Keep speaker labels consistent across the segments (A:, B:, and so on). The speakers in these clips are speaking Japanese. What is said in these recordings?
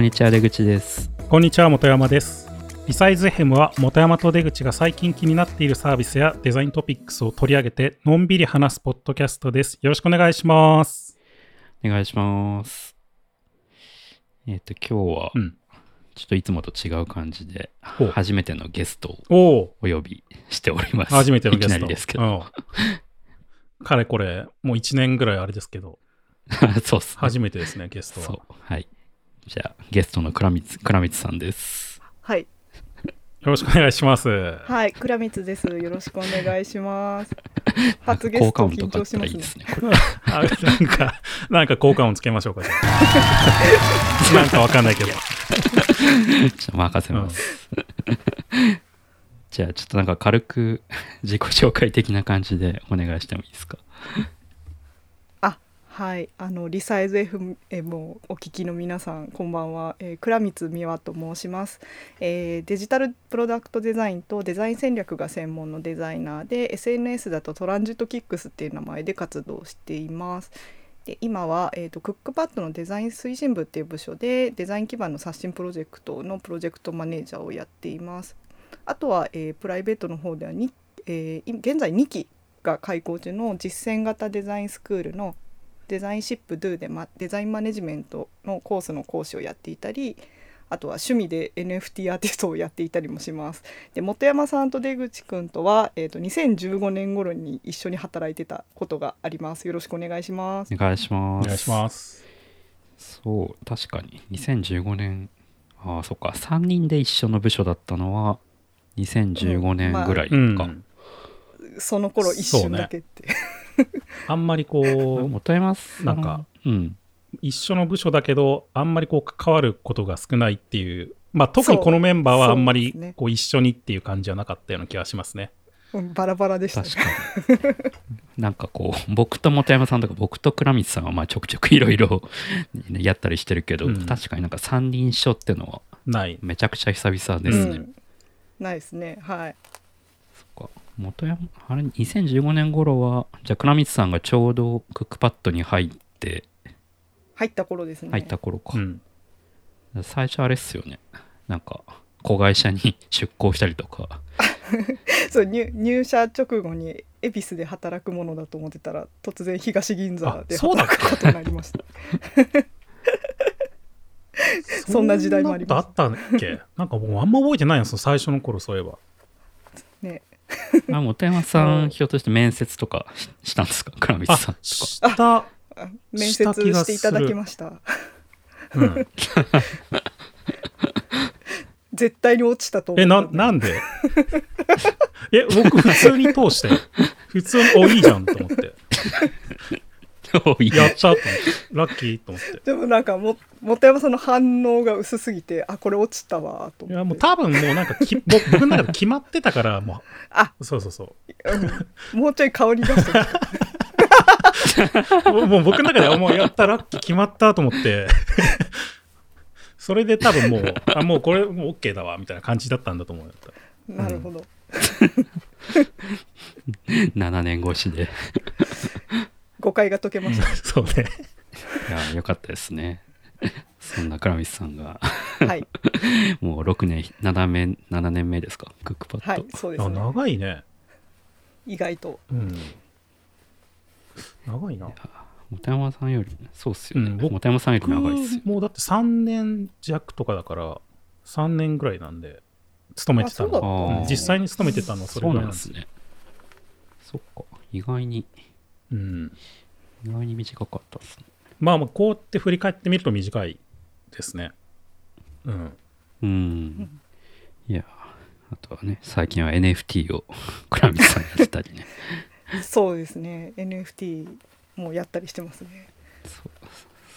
A: こんにちは出口です。
B: こんにちは本山です。リサイズ FM は本山と出口が最近気になっているサービスやデザイントピックスを取り上げてのんびり話すポッドキャストです。よろしくお願いします。
A: お願いします。えっ、と今日は
B: うん。
A: ちょっといつもと違う感じで初めてのゲストを
B: お
A: 呼びしております。
B: 初めてのゲスト。
A: いきなりですけど、
B: うん、かれこれもう1年ぐらいあれですけど。
A: そうっすね。
B: 初めてですねゲストは。
A: そう。はいじゃあゲストの倉光倉光さんです。
C: はい、
B: よろしくお願いします。
C: はい、倉光です。よろしくお願いします。初ゲスト
A: 効果音と
C: 緊張したますね
A: らいいで。すねこれ。
B: あなんか なんか効果音つけましょうか。じゃあなんかわかんないけど。
A: ちょっと任せます、じゃあちょっとなんか軽く自己紹介的な感じでお願いしてもいいですか？
C: あ、はい、あのリサイズ FM をお聞きの皆さん、こんばんは。えー、倉光美和と申します、えーデジタルプロダクトデザインとデザイン戦略が専門のデザイナーで、SNS だとトランジットキックスっていう名前で活動しています。で今は、えー、とクックパッドのデザイン推進部っていう部署でデザイン基盤の刷新プロジェクトのプロジェクトマネージャーをやっています。あとは、えープライベートの方ではに、えー現在2期が開講中の実践型デザインスクールのデザインシップ Do で、ま、デザインマネジメントのコースの講師をやっていたりあとは趣味で NFT アーティストをやっていたりもします。で本山さんと出口くんとは、えー、と2015年頃に一緒に働いてたことがあります。よろしくお願いします
A: お。願いします
B: お願いします
A: そう確かに2015年ああそっか3人で一緒の部署だったのは2015年ぐらいか、
B: うん
C: その頃一瞬だけって。
B: あんまりこう
A: 元山さん
B: なんか
A: うん
B: 一緒の部署だけどあんまりこう関わることが少ないっていうまあ特にこのメンバーはあんまりこう一緒にっていう感じじゃなかったような気がしますね。
C: うんバラバラでしたね
A: 確。かになんかこう僕と本山さんとか僕と倉光さんはまあちょくちょくいろいろ やったりしてるけど、
B: うん
A: 確かになんか3人一緒ってのは
B: ない。
A: めちゃくちゃ久々ですね、
C: うんないですね。はい。
A: 元山あれ2015年頃はじゃあ倉光さんがちょうどクックパッドに入って
C: 入った頃ですね。
A: 入った頃か、
B: うん。
A: 最初あれっすよねなんか子会社に 出向したりとか
C: そう入入社直後に恵比寿で働くものだと思ってたら突然東銀座で
B: あそうだっけ
C: 働くことになりました。そんな時代もあります
B: そんなことあったっけ？なんかもうあんま覚えてないんですよ、最初の頃そういえば。
C: ね。
A: あ本山さ
C: うん。
A: んひょっとして面接とかししたんですか？倉光
B: あ
A: さん、とか。
B: した、
C: あ面接していただきました。
B: うん。
C: 絶対に落ちたと思
B: え、な、なんで？え、僕普通に通して、普通に、お、いいじゃんと思って。
A: い
B: やったと思って。ラッキーと思って。
C: でもなんかも本山さんの反応が薄すぎてあこれ落ちたわと思って。
B: いや、もう多分もうなんかき、ぼ 僕の中で決まってたから、も
C: あ、
B: う、そうそうそう。
C: うん。もうちょい香り出して
B: もう僕の中ではもうやったラッキー決まったと思って。それで多分もうあもうこれもう OK だわみたいな感じだったんだと思うよ
C: なるほど、
A: 7年越しで
C: 誤解が解けました。
B: そうね。
A: いやよかったですね。そんな倉光さんが。
C: はい。
A: もう6年7年7年目ですか？クックパッド、
C: はいそうです
B: あ
C: ね
B: 長いね。
C: 意外と。
B: うん。長いな。
A: 本山さんよりそうっすよね、
B: うん僕
A: 本山さんより長いっすよ。
B: もうだって3年弱とかだから3年ぐらいなんで勤めてたの、
A: ね
B: うん実際に勤めてたのはそれぐらなんで。
A: ないんですすね。そっか。意外に
B: うん。
A: 意外に短かったっすね
B: まあまあこうやって振り返ってみると短いですね。うん。
A: うん。いやあとはね最近は NFT を倉光さんやってたりね。
C: そうですね。NFT もやったりしてますね。
A: そう。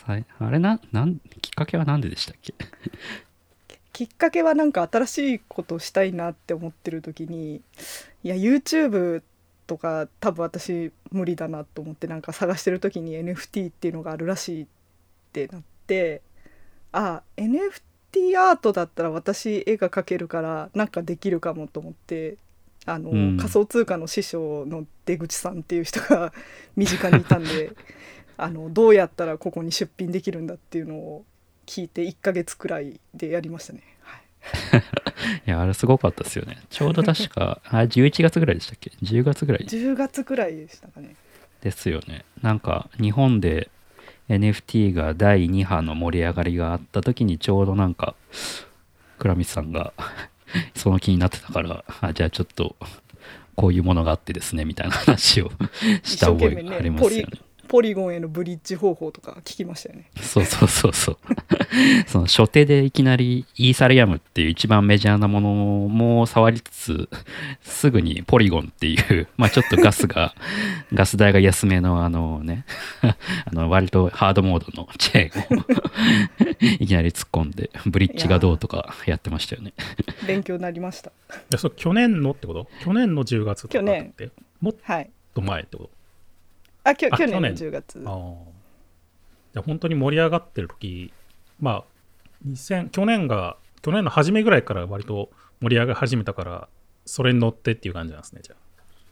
A: さいあれななんきっかけは何ででしたっけ？
C: きっかけはなんか新しいことしたいなって思ってる時にいや YouTube とか多分私無理だなと思ってなんか探してる時に NFT っていうのがあるらしいってなってあ NFT アートだったら私絵が描けるからなんかできるかもと思ってあの、
A: うん
C: 仮想通貨の師匠の出口さんっていう人が身近にいたんで あのどうやったらここに出品できるんだっていうのを聞いて1ヶ月くらいでやりましたね。はい
A: いやあれすごかったですよね。ちょうど確かあ11月ぐらいでしたっけ？10月ぐらい。
C: 10月くらいでしたかね。
A: ですよね。なんか日本で NFT が第2波の盛り上がりがあった時にちょうどなんか倉光さんが その気になってたからあじゃあちょっとこういうものがあってですねみたいな話を し
C: 一
A: た覚えがありますよね
C: ポリゴンへのブリッジ方法とか聞きましたよね。
A: そうそうそうそう その初手でいきなりイーサリアムっていう一番メジャーなものも触りつつすぐにポリゴンっていう まあちょっとガスが ガス代が安めのあのねあの割とハードモードのチェーンをいきなり突っ込んでブリッジがどうとかやってましたよね
C: 勉強になりました。
B: やそう去年のってこと？去年の10月とかって？もっ
C: はい。
B: と前ってこ
C: あ、きょ
B: あ
C: 去年の
B: 去年
C: 10月
B: と。ああいや本当に盛り上がってる時まあ2000去年が去年の初めぐらいから割と盛り上がり始めたからそれに乗ってっていう感じなんですねじゃ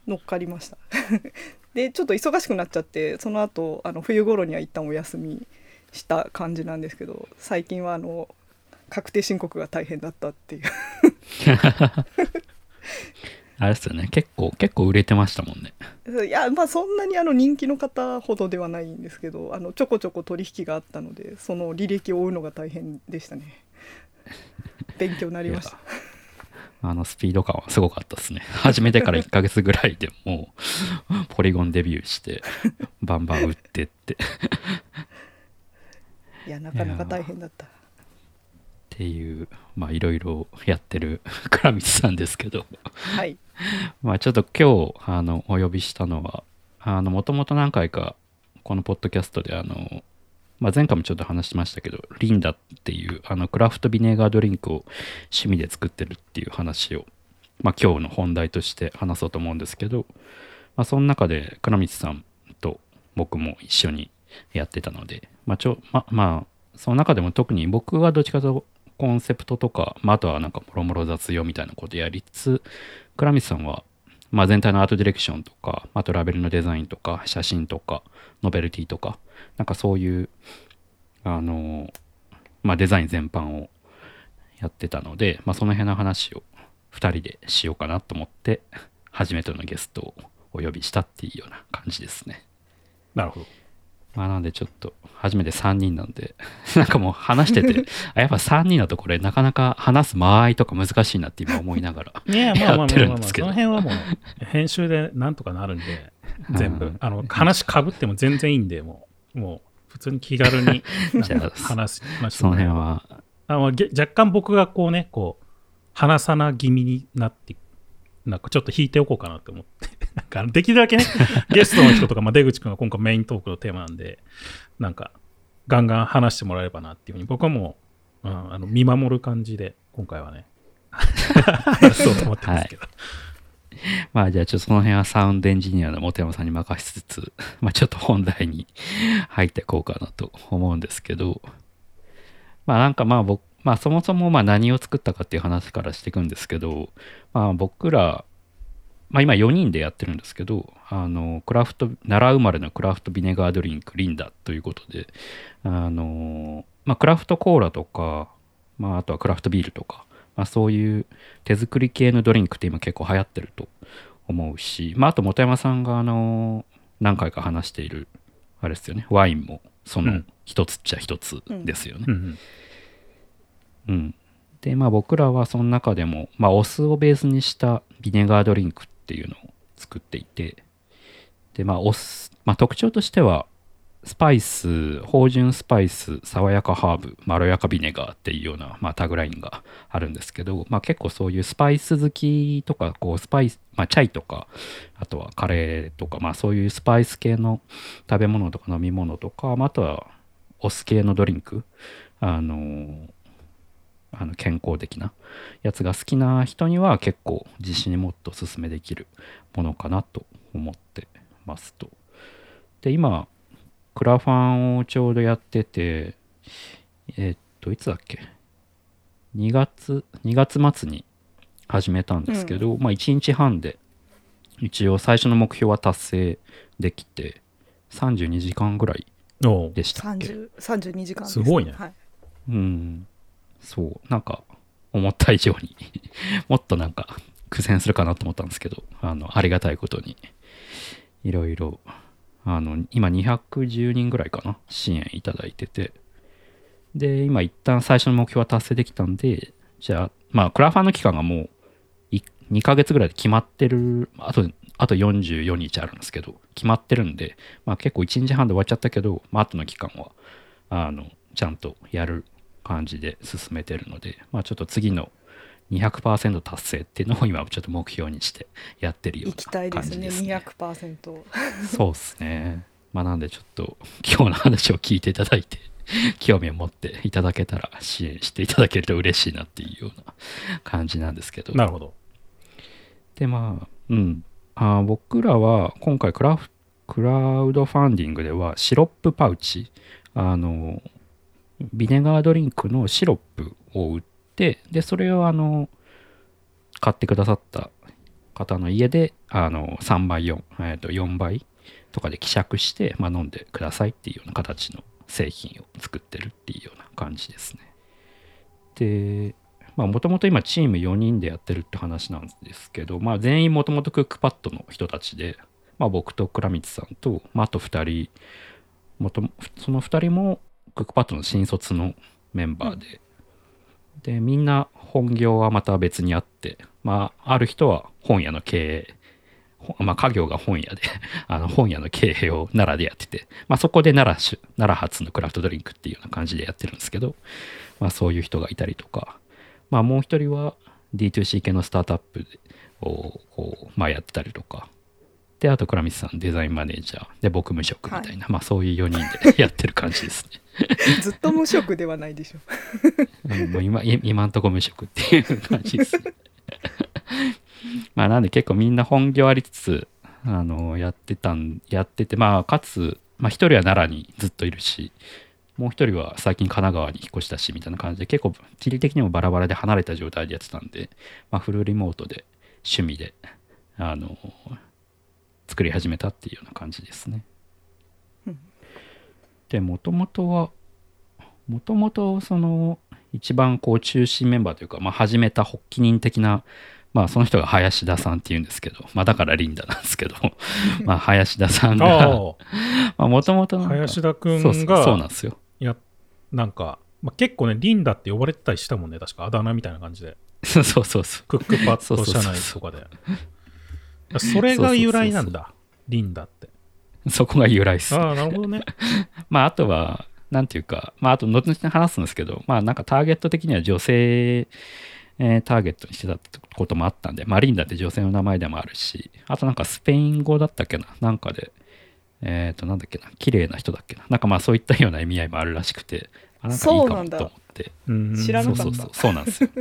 C: 乗っかりました。で、ちょっと忙しくなっちゃって、その後あの冬頃には一旦お休みした感じなんですけど、最近はあの確定申告が大変だったっていう。
A: あれですよね。結構結構売れてましたもんね。
C: いやまあそんなにあの人気の方ほどではないんですけどあのちょこちょこ取引があったのでその履歴を追うのが大変でしたね。勉強になりました。
A: あのスピード感はすごかったですね。始めてから1ヶ月ぐらいでもう、ポリゴンデビューして、バンバン打ってって、っ
C: いやなかなか大変だった
A: ていう、まあいろいろやってる 倉光さんですけど、
C: はい。
A: まあちょっと今日、あの、お呼びしたのは、あの、もともと何回か、このポッドキャストで、あの、まあ、前回もちょっと話しましたけど、リンダっていうあのクラフトビネガードリンクを趣味で作ってるっていう話を、まあ、今日の本題として話そうと思うんですけど、まあ、その中で倉光さんと僕も一緒にやってたので、まあちょままあ、その中でも特に僕はどっちかとコンセプトとか、まあ、あとはなんかもろもろ雑用みたいなことやりつつ倉光さんはまあ、全体のアートディレクションとか、あとラベルのデザインとか、写真とか、ノベルティとか、なんかそういう、あの、まあ、デザイン全般をやってたので、まあ、その辺の話を2人でしようかなと思って、初めてのゲストをお呼びしたっていうような感じですね。
B: なるほど。
A: まあ、なんでちょっと、初めて3人なんで、なんかもう話してて、あやっぱ3人だとこれなかなか話す間合いとか難しいなって今思いながら。
B: いや、まあまあまあ
A: やってる
B: まあ、まあ、そ
A: んですけど
B: の辺はもう、編集でなんとかなるんで、全部
A: うん。
B: あの、話かぶっても全然いいんで、もう、もう、普通に気軽に話しまし
A: その
B: ょうね
A: 辺は、
B: あのげ若干僕がこうね、こう、話さな気味になって、なんかちょっと引いておこうかなと思って、なんかできるだけね、ゲストの人とか、まあ、出口くんが今回メイントークのテーマなんで、なんか、ガンガン話してもらえればなっていうふうに、僕はもう、うん、あの見守る感じで、今回はね、そうと思ってますけど。
A: まあじゃあちょっとその辺はサウンドエンジニアの本山さんに任しつつ、まあちょっと本題に入っていこうかなと思うんですけど、まあなんかまあ僕、まあそもそもまあ何を作ったかっていう話からしていくんですけど、まあ僕ら、まあ今4人でやってるんですけど、あの、クラフト、奈良生まれのクラフトビネガードリンク、リンダということで、あの、まあクラフトコーラとか、まああとはクラフトビールとか、まあ、そういう手作り系のドリンクって今結構流行ってると思うし、まあ、あと本山さんがあの何回か話しているあれですよねワインもそうの
B: ん
A: 一つっちゃ一つですよね。
B: うんうん
A: うんうん。でまあ僕らはその中でも、まあ、お酢をベースにしたビネガードリンクっていうのを作っていてでまあお酢、まあ、特徴としてはスパイス、芳醇スパイス、爽やかハーブ、まろやかビネガーっていうような、まあ、タグラインがあるんですけど、まあ、結構そういうスパイス好きとか、こうスパイス、まあ、チャイとか、あとはカレーとか、まあ、そういうスパイス系の食べ物とか飲み物とか、まあ、あとはお酢系のドリンク、あのあの健康的なやつが好きな人には結構自信にもっとおすすめできるものかなと思ってますと。で、今、クラファンをちょうどやってて、えっと、いつだっけ ?2 月、2月末に始めたんですけど、まあ1日半で一応最初の目標は達成できて、32時間ぐらいでしたっけ
C: ？30 32時間です
B: すごいね
C: はい、
A: うん。そう。なんか、思った以上に、もっとなんか、苦戦するかなと思ったんですけど、あの、ありがたいことに、いろいろ、あの、今210人ぐらいかな、支援いただいてて、で、今一旦最初の目標は達成できたんで、じゃあ、まあ、クラファンの期間がもう2ヶ月ぐらいで決まってる、あと、あと44日あるんですけど、決まってるんで、まあ結構1日半で終わっちゃったけど、まあ後の期間は、あの、ちゃんとやる感じで進めてるので、まあちょっと次の200%達成っていうのを今ちょっと目標にしてやってるよう
C: 行きたい
A: な
C: ですね
A: 感じですね。
C: 200%
A: そうですね。まあなんでちょっと今日の話を聞いていただいて、興味を持っていただけたら支援していただけると嬉しいなっていうような感じなんですけど。
B: なるほど。
A: でまあうんあー僕らは今回クラフクラウドファンディングではシロップパウチあのビネガードリンクのシロップを売ってでそれをあの買ってくださった方の家であの3倍4、えー、と4倍とかで希釈して、まあ、飲んでくださいっていうような形の製品を作ってるっていうような感じですね。でまあもともと今チーム4人でやってるって話なんですけど、まあ全員もともとクックパッドの人たちで、まあ僕と倉光さんと、まああと2人、もとその2人もクックパッドの新卒のメンバーで、で、みんな本業はまた別にあって、まあある人は本屋の経営、まあ家業が本屋で、あの本屋の経営を奈良でやってて、まあそこで奈良奈良発のクラフトドリンクっていうような感じでやってるんですけど、まあそういう人がいたりとか、まあもう一人は D2C 系のスタートアップをこう、まあ、やってたりとか。で、あと倉光さんデザインマネージャー。で、僕無職みたいな、まあそういう4人でやってる感じですね。
C: ずっと無職ではないでしょ
A: うんもう今、い今んとこ無職っていう感じですね。まあなんで結構みんな本業ありつつ、あの、やってたん、やってて、まあかつ、まあ一人は奈良にずっといるし、もう一人は最近神奈川に引っ越したしみたいな感じで結構地理的にもバラバラで離れた状態でやってたんで、まあ、フルリモートで趣味であの作り始めたっていうような感じですね
C: うん。
A: でもともとはもともとその一番こう中心メンバーというか、まあ、始めた発起人的なまあその人が林田さんっていうんですけど、まあだからリンダなんですけど、まあ林田さん
B: あ
A: が、
B: あ、
A: もともと
B: 林田く
A: そうそうん
B: が、
A: そうなんですよ。
B: やなんか、まあ、結構ね、リンダって呼ばれてたりしたもんね、確かあだ名みたいな感じで。
A: そうそうそうそう。
B: クックパッ
A: そう
B: ド社
A: そうそうそう
B: 内とかで。それが由来なんだ、リンダって。
A: そこが由来です。
B: ああ、なるほどね。
A: まあ、あとは、なんていうか、まあ、あと、後々に話すんですけど、まあ、なんかターゲット的には女性、えーターゲットにしてたこともあったんで、まあ、リンダって女性の名前でもあるし、あとなんかスペイン語だったっけな、なんかで、えっ、と、なんだっけな、綺麗な人だっけな、なんかまあ、そういったような意味合いもあるらしくて、あなんかいいかも
C: そうなんだ
A: と思って、
B: うん
C: 知らなかった
A: そうそうそう、そうなんですよ。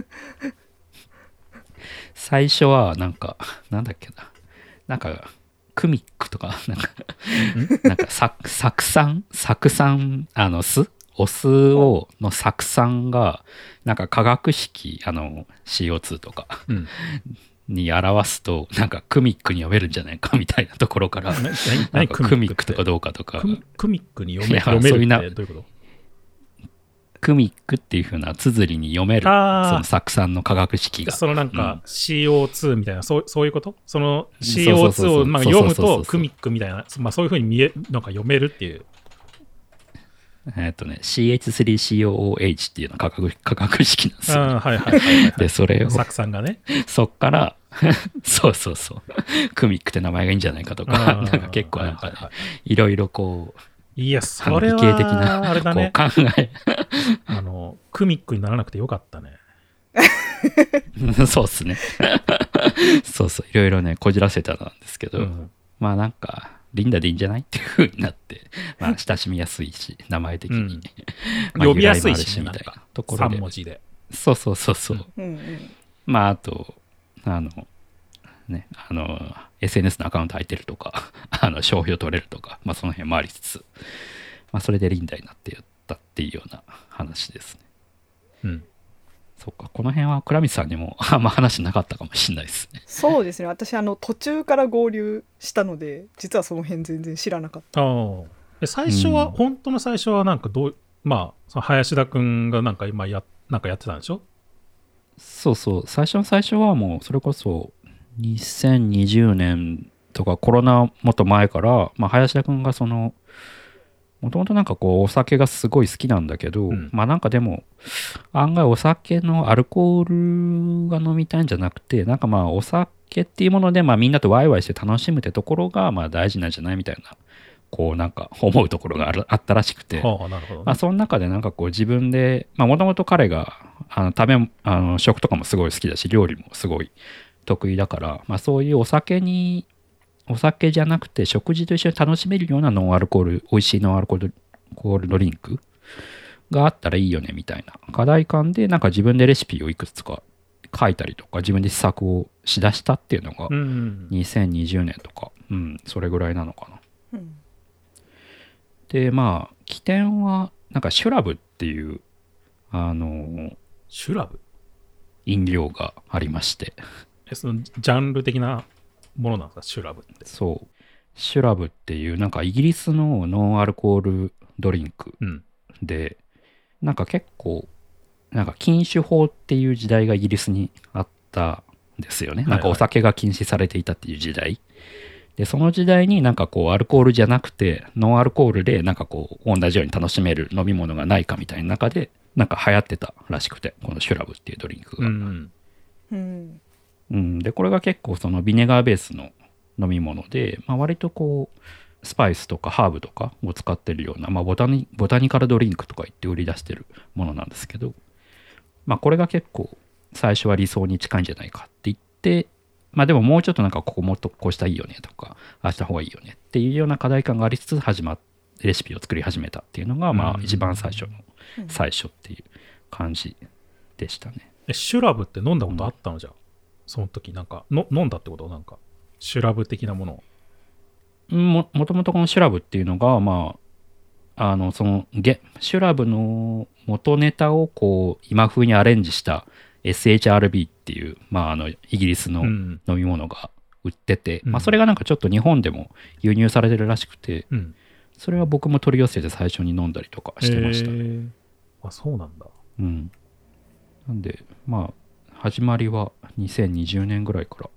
A: 最初は、なんか、なんだっけな、なんか、クミックとか、なんか、なんか、さ酢酸？酢酸、あの、酢？お酢を、の酢酸が、なんか化学式、あの、CO2 とか
B: うん。
A: に表すと、なんかクミックに読めるんじゃないかみたいなところから、
B: な
A: んかクミックとかどうかとか。
B: ク、ミックに読めるってどういうこ
A: クミックっていう風な綴りに読める、その酢酸の化学式が。
B: とそのなん
A: うん
B: か CO2 みたいな、そうそういうこと？その
A: そうそうそう
B: CO2
A: そう
B: をまあ読むとクミックみたいな、まあ、そういうふうに見えなんか読めるっていう。
A: えっとね、CH3COOH っていうのが化学 化学式なんですよ。
B: ああ、はいはいはいはい。
A: で、それを、
B: サクさんがね。
A: そっから、そうそうそう、クミックって名前がいいんじゃないかとか、なんか結構なんかね、
B: はいはいはい
A: いろいろこう、
B: いや、それ
A: 理系的な
B: は、あれだね。
A: 考え、
B: あの、クミックにならなくてよかったね。
A: そうっすね。そうそう、いろいろね、こじらせたんですけど、
B: うん
A: まあなんか、リンダでいいんじゃないっていう風になって、まあ 親しみやすいし、名前的に。
B: うん
A: まあ
B: 呼びやすいし
A: みたいな
B: 3
A: ところで。
B: 文字で。
A: そうそうそうそう。
C: うんうん
A: まああと、あの、ね、あの、SNS のアカウント空いてるとか、あの、商標取れるとか、まあその辺もありつつ、まあそれでリンダになってやったっていうような話ですね。
B: うん。
A: そっか、この辺は倉光さんにも あんま話なかったかもしれないですね。
C: そうですね私あの途中から合流したので実はその辺全然知らなかった
B: あ最初は、
A: うん
B: 本当の最初はなんかどう、まあ、その林田くんがなんか今や、なんかやってたんでしょ？
A: そうそう最初の最初はもうそれこそ2020年とかコロナもっと前から、まあ、林田君がそのもともとなんかこうお酒がすごい好きなんだけど、
B: うん。
A: まあなんかでも案外お酒のアルコールが飲みたいんじゃなくてなんかまあお酒っていうものでまあみんなとワイワイして楽しむってところがまあ大事なんじゃないみたいなこうなんか思うところがあるあったらしくて、
B: はあ、なるほど、ね
A: まあ、その中でなんかこう自分でもともと彼があの食べあの食とかもすごい好きだし料理もすごい得意だから、まあ、そういうお酒にお酒じゃなくて食事と一緒に楽しめるようなノンアルコール美味しいノンアルコールコールドリンクがあったらいいよねみたいな。課題感でなんか自分でレシピをいくつか書いたりとか自分で試作をしだしたっていうのが
B: うんうん。
A: 2020年とか、うん、それぐらいなのかな。
C: うん。
A: でまあ起点はなんかシュラブっていうあの
B: シュラブ？
A: 飲料がありまして。
B: え、そのジャンル的な？ものなんですか、シュラブって。
A: そう。シュラブっていうなんかイギリスのノンアルコールドリンク
B: うん。
A: でなんか結構なんか禁酒法っていう時代がイギリスにあったんですよね、
B: はい
A: なんかお酒が禁止されていたっていう時代。でその時代になんかこうアルコールじゃなくてノンアルコールでなんかこう同じように楽しめる飲み物がないかみたいな中でなんか流行ってたらしくてこのシュラブっていうドリンクが、
B: うん。うん。
C: うん。
A: うん、でこれが結構そのビネガーベースの飲み物で、まあ、割とこうスパイスとかハーブとかを使ってるような、まあ、ボタニボタニカルドリンクとか言って売り出してるものなんですけど、まあ、これが結構最初は理想に近いんじゃないかって言って、まあ、でももうちょっとなんかここもっとこうしたらいいよねとかああした方がいいよねっていうような課題感がありつつ始まっレシピを作り始めたっていうのがま
B: うん。
A: あ一番最初の
C: うん。
A: 最初っていう感じでしたね。
B: え、シュラブって飲んだことあったのじゃあ？その時、なんか、の飲んだってこと？なんか、シュラブ的なものを。
A: ももともとこのシュラブっていうのがまああのそのゲシュラブの元ネタをこう今風にアレンジした SHRB っていう、まあ、あのイギリスの
B: うん。
A: 飲み物が売ってて、
B: うん
A: まあ、それがなんかちょっと日本でも輸入されてるらしくて
B: うん。
A: それは僕も取り寄せて最初に飲んだりとかしてました、
B: へーあ、そうなんだ。
A: うん、なんでまあ始まりは2020年ぐらいから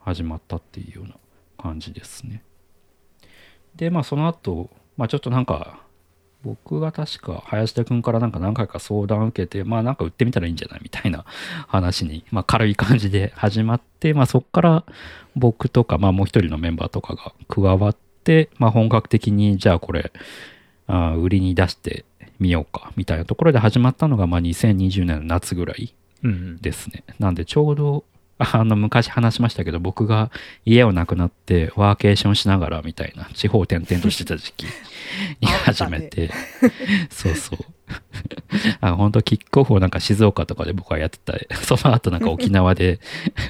A: 始まったっていうような感じですね。でまあその後、まあちょっとなんか僕が確か林田君からなんか何回か相談を受けてまあなんか売ってみたらいいんじゃないみたいな 話に、まあ、軽い感じで始まってまあそこから僕とかまあもう一人のメンバーとかが加わってまあ本格的にじゃあこれあ売りに出してみようかみたいなところで始まったのがまあ2020年の夏ぐらい
B: うんうん。
A: ですね。なんでちょうどあの昔話しましたけど僕が家をなくなってワーケーションしながらみたいな地方転々としてた時期 に始めて、そうそう。あ本当キックオフをなんか静岡とかで僕はやってたその後なんか沖縄で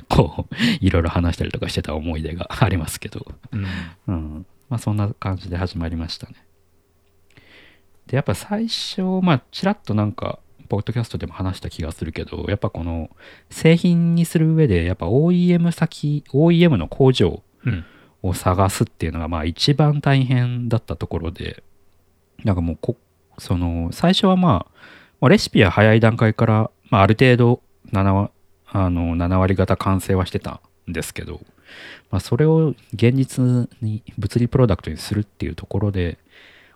A: こういろいろ話したりとかしてた思い出がありますけど、
B: うん。
A: うん、まあそんな感じで始まりましたね。で、やっぱ最初、まあちらっとなんか、ポッドキャストでも話した気がするけど、やっぱこの製品にする上で、やっぱ OEM 先、OEM の工場
B: うん。
A: を探すっていうのがまあ一番大変だったところで、なんかもうこ、その、最初はまあ、まあレシピは早い段階から、まあある程度7割、あの、7割方完成はしてたんですけど、まあそれを現実に物理プロダクトにするっていうところで、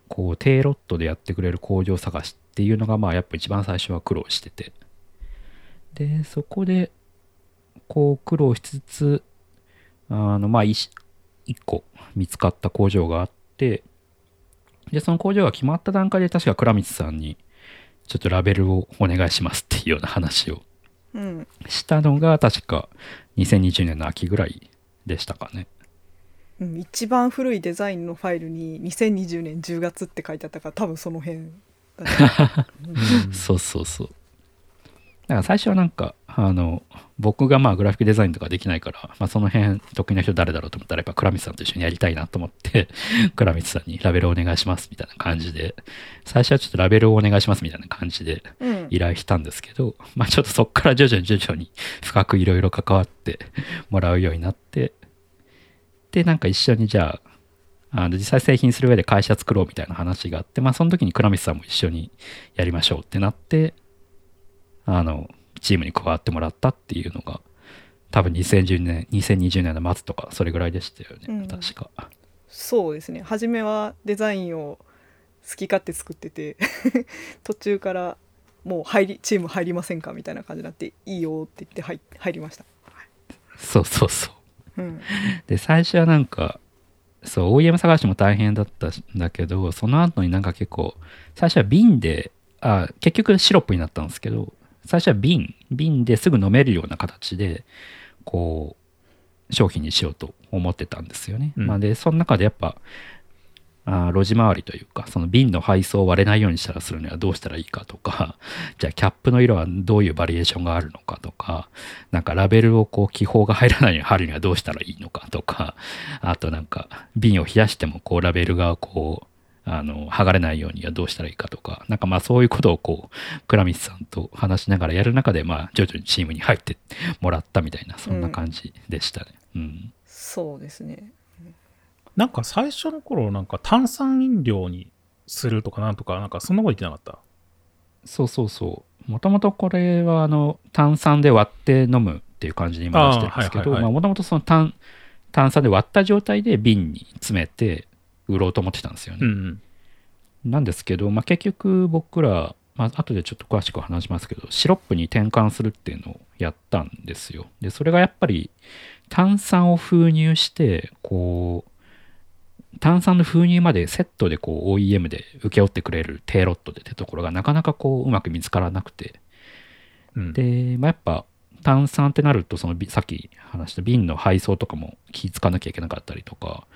A: こう低ロットでやってくれる工場探しっていうのがまあやっぱ一番最初は苦労してて。でそこでこう苦労しつつあのまあ一個見つかった工場があってでその工場が決まった段階で確か倉光さんにちょっとラベルをお願いしますっていうような話をしたのが確か2020年の秋ぐらいでしたかね。
C: うん、一番古いデザインのファイルに2020年10月って書いてあったから多分その辺だね、うん
A: そうそうそう。だから最初はなんか、あの、僕がまあグラフィックデザインとかできないから、まあその辺得意な人誰だろうと思ったらやっぱ倉光さんと一緒にやりたいなと思って、倉光さんにラベルお願いしますみたいな感じで、最初はちょっとラベルをお願いしますみたいな感じで
C: うん
A: 依頼したんですけど、まあちょっとそっから徐々に徐々に 深くいろいろ関わってもらうようになって、で、なんか一緒にじゃあ、あの実際製品する上で会社作ろうみたいな話があって、まあその時に倉光さんも一緒にやりましょうってなって、あの、チームに加わってもらったっていうのが、多分2010年、2020年の末とか、それぐらいでしたよね、
C: うん。
A: 確か。
C: そうですね。初めはデザインを好き勝手作ってて 途中からもう入りチーム入りませんかみたいな感じになっていいよって言って入入りました、
A: そうそうそう。
C: うん、
A: で、最初はなんか、そう、OEM 探しも大変だったんだけど、その後になんか結構、最初は瓶で、あ、結局シロップになったんですけど、最初は瓶、瓶ですぐ飲めるような形で、こう、商品にしようと思ってたんですよね。
B: うん
A: まあ、で、その中でやっぱ、あ路地回りというか、その瓶の配送を割れないようにしたらするにはどうしたらいいかとか、じゃあキャップの色はどういうバリエーションがあるのかとか、なんかラベルをこう気泡が入らないように貼るにはどうしたらいいのかとか、あとなんか瓶を冷やしてもこうラベルがこう、あの、剥がれないようにはどうしたらいいかとか、なんかまあそういうことをこう、倉光さんと話しながらやる中で、まあ徐々にチームに入ってもらったみたいな、そんな感じでしたね。うん。
C: そうですね
B: なんか最初の頃、なんか炭酸飲料にするとかなんとか、なんかそんなこと言ってなかった？
A: そうそうそう。もともとこれはあの炭酸で割って飲むっていう感じで今出してるんですけど、もともとその炭炭酸で割った状態で瓶に詰めて売ろうと思ってたんですよね。
B: うんうん。
A: なんですけど、まあ、結局僕ら、まあ後でちょっと詳しく話しますけど、シロップに転換するっていうのをやったんですよ。で、それがやっぱり炭酸を封入して、こう、炭酸の封入までセットでこう OEM で請け負ってくれる低ロットでってところがなかなかこううまく見つからなくて、
B: うん、
A: で、まあ、やっぱ炭酸ってなるとそのびさっき話した瓶の配送とかも気ぃつかなきゃいけなかったりとか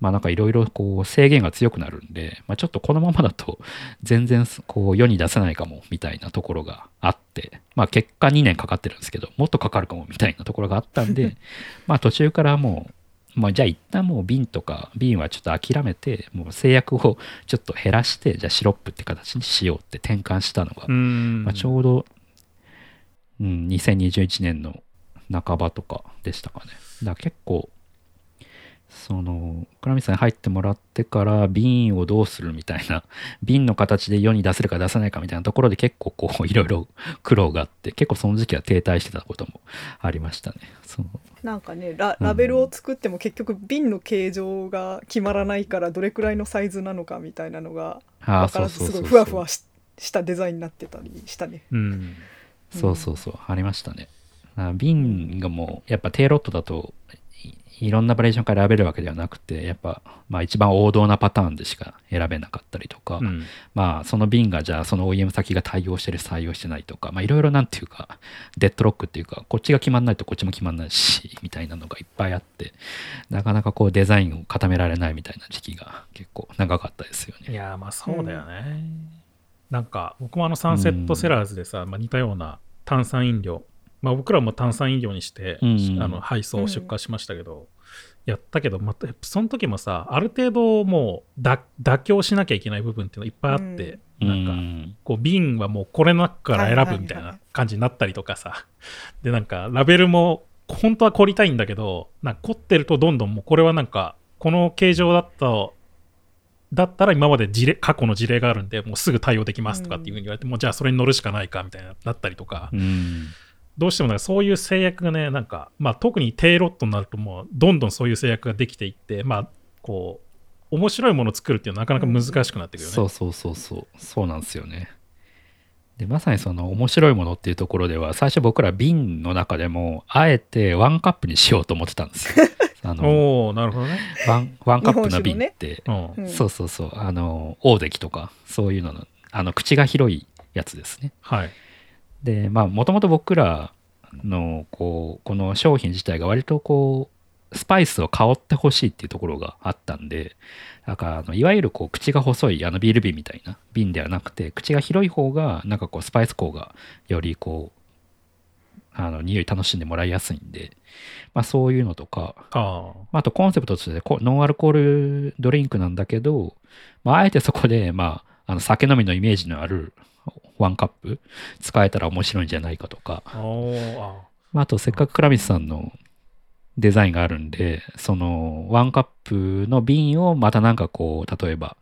A: まあなんかいろいろこう制限が強くなるんで、まあ、ちょっとこのままだと 全然こう世に出せないかもみたいなところがあってまあ結果2年かかってるんですけどもっとかかるかもみたいなところがあったんで まあ途中からもうまあ、じゃあ一旦もう瓶とか瓶はちょっと諦めてもう制約をちょっと減らしてじゃあシロップって形にしようって転換したのが。まあ、ちょうど、うん、2021年の半ばとかでしたかね。だから結構、その、倉光さんに入ってもらってから瓶をどうするみたいな、瓶の形で世に出せるか出せないかみたいなところで結構こう、いろいろ苦労があって、結構その時期は停滞してたこともありましたね。その
C: なんかねラ
A: うん
C: ラベルを作っても結局瓶の形状が決まらないからどれくらいのサイズなのかみたいなのが分からずす。ごいふわふわししたデザインになってたりしたね。
B: うん。
A: そうそうそう、ありましたね。あ瓶がもう、やっぱ低ロットだとい、いろんなバリエーションから選べるわけではなくて、やっぱ、まあ一番王道なパターンでしか選べなかったりとか、
B: うん。
A: まあその瓶がじゃあその OEM 先が対応してる採用してないとか、まあいろいろなんていうか、デッドロックっていうか、こっちが決まんないとこっちも決まんないし、みたいなのがいっぱいあって、なかなかこうデザインを固められないみたいな時期が結構長かったですよね。
B: いやーまあそうだよね、なんか僕もあのサンセットセラーズでさ、まあ、似たような炭酸飲料まあ僕らも炭酸飲料にして、
A: うん
B: あの配送を出荷しましたけど、やったけど、またその時もさある程度もうだ妥協しなきゃいけない部分っていうのいっぱいあって、なんか
A: うん。
B: こう瓶はもうこれの中から選ぶみたいな感じになったりとかさ。でなんかラベルも本当は凝りたいんだけどなんか凝ってるとどんどんもうこれはなんかこの形状だっただったら今まで事例過去の事例があるんでもうすぐ対応できますとかっていうふうに言われて、もうじゃあそれに乗るしかないかみたいななったりとか、
A: うん
B: どうしてもなんかそういう制約がねなんか、まあ、特に低ロットになるともうどんどんそういう制約ができていってまあこう面白いものを作るっていうのはなかなか難しくなってくるよね。
A: そうそうそうそう。そうなんですよね。でまさにその面白いものっていうところでは最初僕ら瓶の中でもあえてワンカップにしようと思ってたんですよ。あの
B: おおなるほどね。
A: ワンワンカップの瓶って、
B: うん。
C: うん。
A: そうそうそう。あの大関とかそういうののあの口が広いやつですね。
B: はい。
A: でまあもともと僕らのこうこの商品自体が割とこうスパイスを香ってほしいっていうところがあったんでだからあのいわゆるこう口が細いあのビール瓶みたいな瓶ではなくて口が広い方がなんかこうスパイス香がよりこうあの匂い楽しんでもらいやすいんで、まあ、そういうのとか
B: あ
A: まああとコンセプトとしてこノンアルコールドリンクなんだけど、まあ、あえてそこで、まあ、あの酒飲みのイメージのあるワンカップ使えたら面白いんじゃないかとか、まあ、あとせっかく倉光さんのデザインがあるんで、そのワンカップの瓶をまたなんかこう、例えば、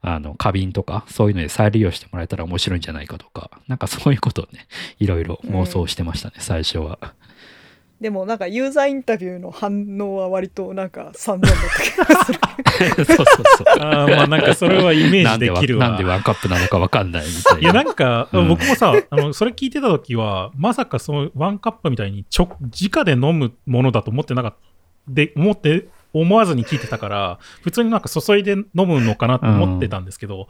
A: あの、花瓶とか、そういうので再利用してもらえたら面白いんじゃないかとか、なんかそういうことをね、いろいろ妄想してましたね、最初は。
C: でもなんかユーザーインタビューの反応は割となんか散々だった気がする
A: そうそうそう。
B: あーまあなんかそれはイメージできるわ。
A: なんでワンカップなのかわかんないみたい
B: いや、
A: な。
B: なんか、
A: うん
B: 僕もさ、あの、それ聞いてた時は、まさかそのワンカップみたいに直で飲むものだと思ってなかった。で、思って、思わずに聞いてたから、普通になんか注いで飲むのかなと思ってたんですけど、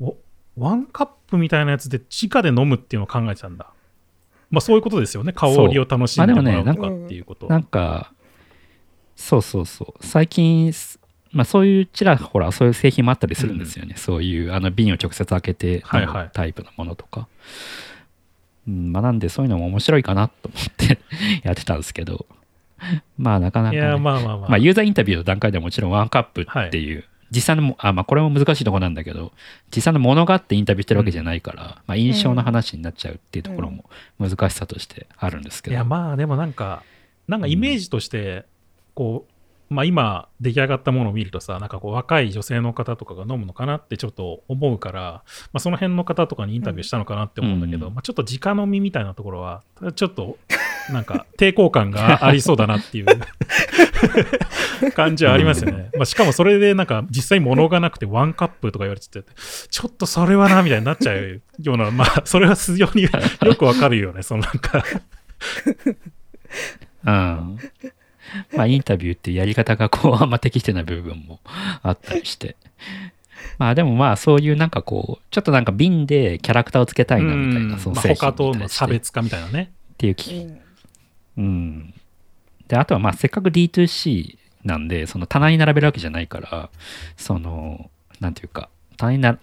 B: おワンカップみたいなやつで直で飲むっていうのを考えてたんだ。まあそういうことですよね。香りを楽しんでもらうとかっていうこと。
A: なんか、そうそうそう。最近、まあそういうちらほら、そういう製品もあったりするんですよね。そういうあの瓶を直接開けてタイプのものとか。うん、まあなんでそういうのも面白いかなと思って やってたんですけど、まあなかなか、ね、
B: まあまあまあ。
A: まあ、ユーザーインタビューの段階ではもちろんワンカップっていう、実際のもあ、まあ、これも難しいところなんだけど実際のものがあってインタビューしてるわけじゃないから、まあ、印象の話になっちゃうっていうところも難しさとしてあるんですけど、
B: いやまあでもなんかなんかイメージとしてこう、まあ今出来上がったものを見るとさなんかこう若い女性の方とかが飲むのかなってちょっと思うから、まあ、その辺の方とかにインタビューしたのかなって思うんだけど、
A: うん。
B: まあ、ちょっと直飲みみたいなところはちょっとなんか抵抗感がありそうだなっていう。感じはありますよね、まあ、しかもそれでなんか実際物がなくてワンカップとか言われててちょっとそれはなみたいになっちゃうようなまあそれは非常によくわかるよねそのなんか。
A: うん。まあインタビューっていうやり方がこうあんま適してない部分もあったりして。まあでもまあそういうなんかこうちょっとなんか瓶でキャラクターをつけたいなみたいな、その
B: まあ、他との
A: に対して。っ
B: 差別化みたいなね。
A: ていう気うん。で、あとはまあせっかく D2C なんで、その棚に並べるわけじゃないから、その、なんていうか、棚にな、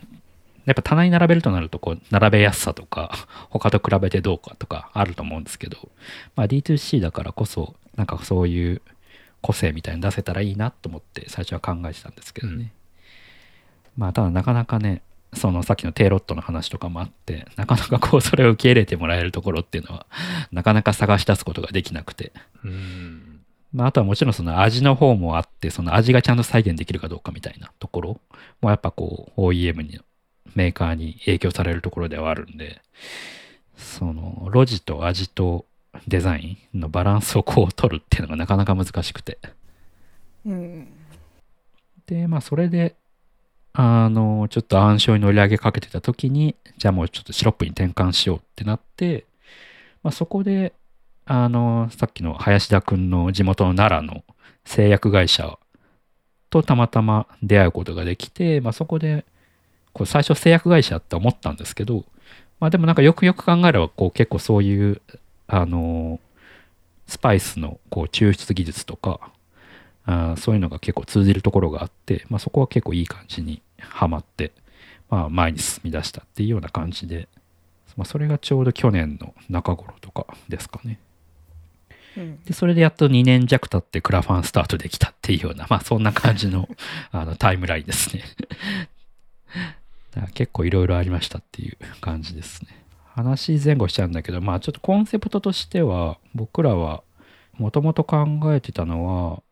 A: やっぱ棚に並べるとなると、こう、並べやすさとか、他と比べてどうかとかあると思うんですけど、まあ D2C だからこそ、なんかそういう個性みたいに出せたらいいなと思って最初は考えてたんですけどね。まあただなかなかね、そのさっきのテイロットの話とかもあって、なかなかこうそれを受け入れてもらえるところっていうのは、なかなか探し出すことができなくて。
B: うん。
A: まあ、あとはもちろんその味の方もあって、その味がちゃんと再現できるかどうかみたいなところもやっぱこう OEM に、メーカーに影響されるところではあるんで、その路地と味とデザインのバランスをこう取るっていうのがなかなか難しくて。
C: うん
A: で、まあそれで、あの、ちょっと暗礁に乗り上げかけてた時に、じゃあもうちょっとシロップに転換しようってなって、まあそこで、あの、さっきの林田くんの地元の奈良の製薬会社とたまたま出会うことができて、まあそこで、こう最初製薬会社って思ったんですけど、まあでもなんかよくよく考えれば、こう結構そういう、あの、スパイスのこう抽出技術とか、あそういうのが結構通じるところがあって、まあ、そこは結構いい感じにはまって、まあ、前に進み出したっていうような感じで、まあ、それがちょうど去年の中頃とかですかね。
C: うん
A: で、それでやっと2年弱経ってクラファンスタートできたっていうような、まあそんな感じの あのタイムラインですね。だから結構いろいろありましたっていう感じですね。話前後しちゃうんだけど、まあちょっとコンセプトとしては、僕らはもともと考えてたのは、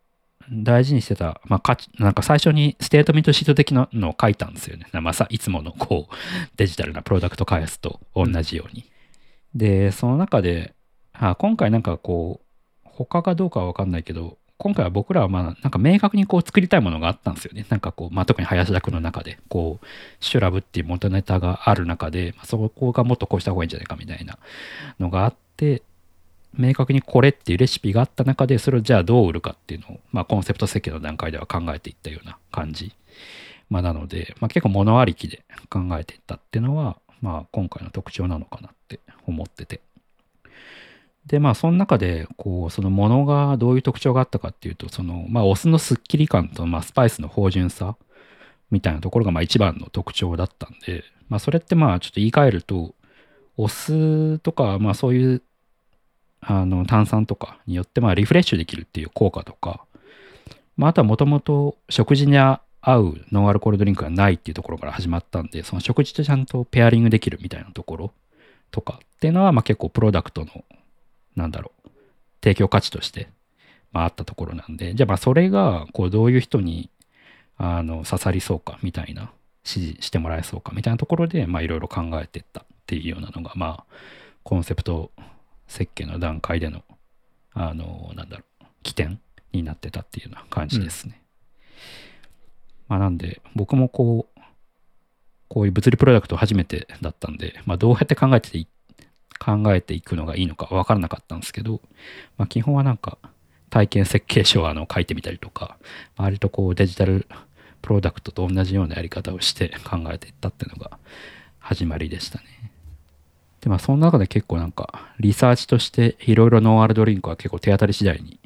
A: 大事にしてた、まあ、なんか最初にステートメントシート的なのを書いたんですよね。まあ、さいつものこうデジタルなプロダクト開発と同じように。で、その中で、あ今回なんかこう、他かどうかは分かんないけど、今回は僕らはまあなんか明確にこう作りたいものがあったんですよね。なんかこう、まあ、特に林田君の中で、こう、シュラブっていう元ネタがある中で、まあ、そこがもっとこうした方がいいんじゃないかみたいなのがあって、明確にこれっていうレシピがあった中で、それをじゃあどう売るかっていうのを、まあ、コンセプト設計の段階では考えていったような感じ。まあ、なので、まあ、結構物ありきで考えていったっていうのは、まあ、今回の特徴なのかなって思ってて。で、まあ、その中で、こう、そのものがどういう特徴があったかっていうと、その、まあ、お酢のスッキリ感と、まあ、スパイスの芳醇さみたいなところが、まあ、一番の特徴だったんで、まあ、それって、まあ、ちょっと言い換えると、お酢とか、まあ、そういう、あの、炭酸とかによって、まあ、リフレッシュできるっていう効果とか、まあ、あとはもともと食事に合うノンアルコールドリンクがないっていうところから始まったんで、その食事とちゃんとペアリングできるみたいなところとかっていうのは、まあ、結構プロダクトのなんだろう、提供価値として、まあ、あったところなんで、じゃあまあそれがこうどういう人にあの刺さりそうかみたいな、支持してもらえそうかみたいなところで、いろいろ考えてったっていうようなのが、まあコンセプト設計の段階での、あの、なんだろう、起点になってたっていうような感じですね。まあなんで、僕もこう、こういう物理プロダクト初めてだったんで、まあどうやって考えてい考えていくのがいいのか分からなかったんですけど、まあ基本はなんか体験設計書をあの書いてみたりとか、割とこうデジタルプロダクトと同じようなやり方をして考えていったっていうのが始まりでしたね。で、まあその中で結構なんかリサーチとしていろいろノンアルドリンクは結構手当たり次第に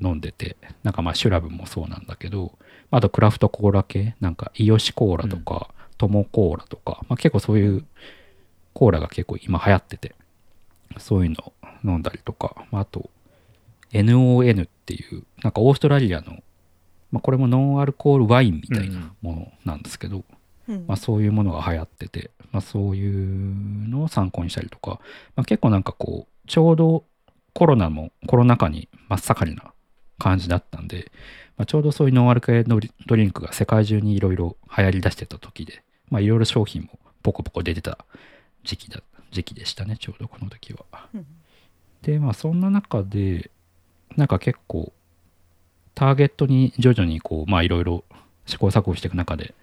A: 飲んでて、なんかまあシュラブもそうなんだけど、あとクラフトコーラ系、なんかイヨシコーラとか、トモコーラとか、まあ結構そういうコーラが結構今流行ってて、そういうのを飲んだりとか、まあ、あと NON っていう、なんかオーストラリアのまあ、これもノンアルコールワインみたいなものなんですけど、
C: うん
A: まあ、そういうものが流行ってて、まあ、そういうのを参考にしたりとか、まあ、結構なんかこうちょうどコロナもコロナ禍に真っ盛りな感じだったんで、まあ、ちょうどそういうノンアル系のドリンクが世界中にいろいろ流行りだしてた時でまあいろいろ商品もポコポコ出てた時期だ時期でしたねちょうどこの時は。
C: うん
A: でまあそんな中でなんか結構ターゲットに徐々にこうまあいろいろ試行錯誤していく中で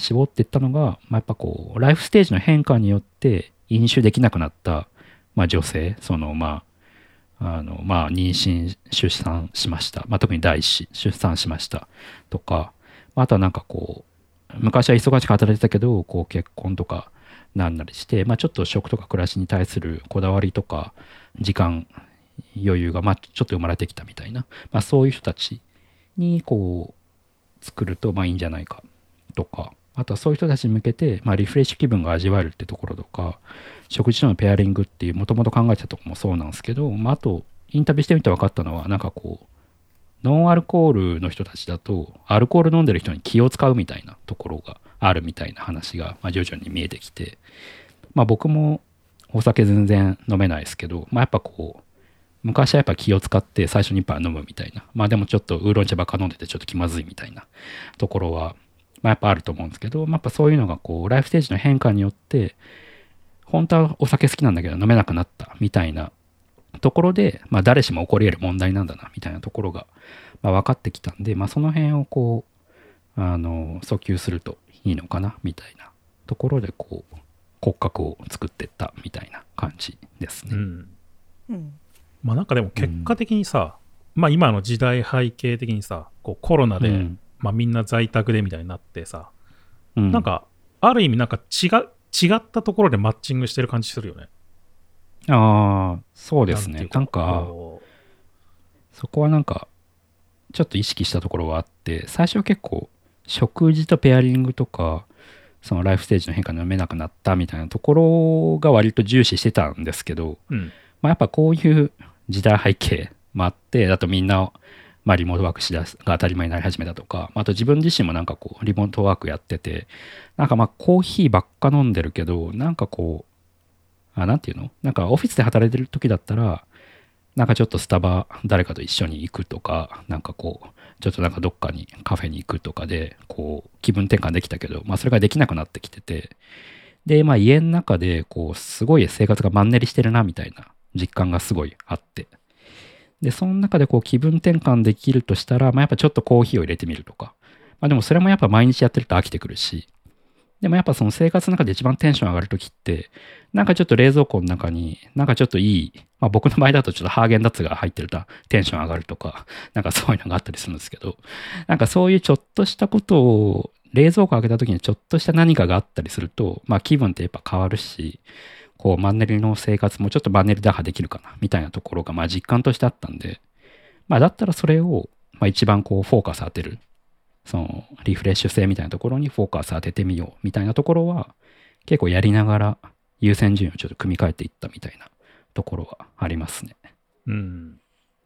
A: 絞っていったのが、まあ、やっぱこうライフステージの変化によって飲酒できなくなった、まあ、女性そのまああのまあ妊娠出産しました、まあ、特に第一子出産しました。とかまああとはなんかこう昔は忙しく働いてたけどこう結婚とかなんなりして、まあ、ちょっと食とか暮らしに対するこだわりとか時間余裕がまあちょっと生まれてきたみたいな、まあ、そういう人たちにこう作るとまあいいんじゃないか。とかあとはそういう人たちに向けて、まあ、リフレッシュ気分が味わえるってところとか食事とのペアリングっていうもともと考えてたとこもそうなんですけど、まあ、あとインタビューしてみて分かったのはなんかこうノンアルコールの人たちだとアルコール飲んでる人に気を使うみたいなところがあるみたいな話が、まあ、徐々に見えてきて、まあ、僕もお酒全然飲めないですけど、まあ、やっぱこう昔はやっぱ気を使って最初に一杯飲むみたいな。まあでもちょっとウーロン茶ばっか飲んでてちょっと気まずいみたいなところは、まあ、やっぱあると思うんですけど、まあ、やっぱそういうのがこうライフステージの変化によって本当はお酒好きなんだけど飲めなくなったみたいなところで、まあ、誰しも起こり得る問題なんだなみたいなところが、まあ、分かってきたんで、まあ、その辺をこうあの訴求するといいのかなみたいなところでこう骨格を作ってったみたいな感じですね。
B: うん。
C: うん。
B: まあなんかでも結果的にさ、まあ今の時代背景的にさこうコロナで、
A: うん
B: まあ、みんな在宅でみたいになってさ、
A: うん。
B: なんかある意味なんか違う違ったところでマッチングしてる感じするよね。
A: ああそうですね。なんか
B: こ
A: そこはなんかちょっと意識したところはあって最初は結構食事とペアリングとかそのライフステージの変化に読めなくなったみたいなところが割と重視してたんですけど、
B: ううん。
A: まあ、やっぱこういう時代背景もあってだとみんな、まあ、リモートワークしだすが当たり前になり始めたとかあと自分自身もなんかこうリモートワークやっててなんかまあコーヒーばっか飲んでるけどなんかこうあなんていうの？なんかオフィスで働いてる時だったらなんかちょっとスタバ誰かと一緒に行くとかなんかこうちょっとなんかどっかにカフェに行くとかでこう気分転換できたけど、まあ、それができなくなってきててでまあ家の中でこうすごい生活がマンネリしてるなみたいな実感がすごいあって。でその中でこう気分転換できるとしたら、まあ、やっぱちょっとコーヒーを入れてみるとか、まあ、でもそれもやっぱ毎日やってると飽きてくるし。でもやっぱその生活の中で一番テンション上がるときって、なんかちょっと冷蔵庫の中に、なんかちょっといい、まあ僕の場合だとちょっとハーゲンダッツが入ってるとテンション上がるとか、なんかそういうのがあったりするんですけど、なんかそういうちょっとしたことを、冷蔵庫開けた時にちょっとした何かがあったりすると、まあ気分ってやっぱ変わるし、こうマンネリの生活もちょっとマンネリ打破できるかな、みたいなところがまあ実感としてあったんで、まあだったらそれを、まあ一番こうフォーカス当てる。そのリフレッシュ性みたいなところにフォーカス当ててみようみたいなところは結構やりながら優先順位をちょっと組み替えていったみたいなところはありますね。
B: うん。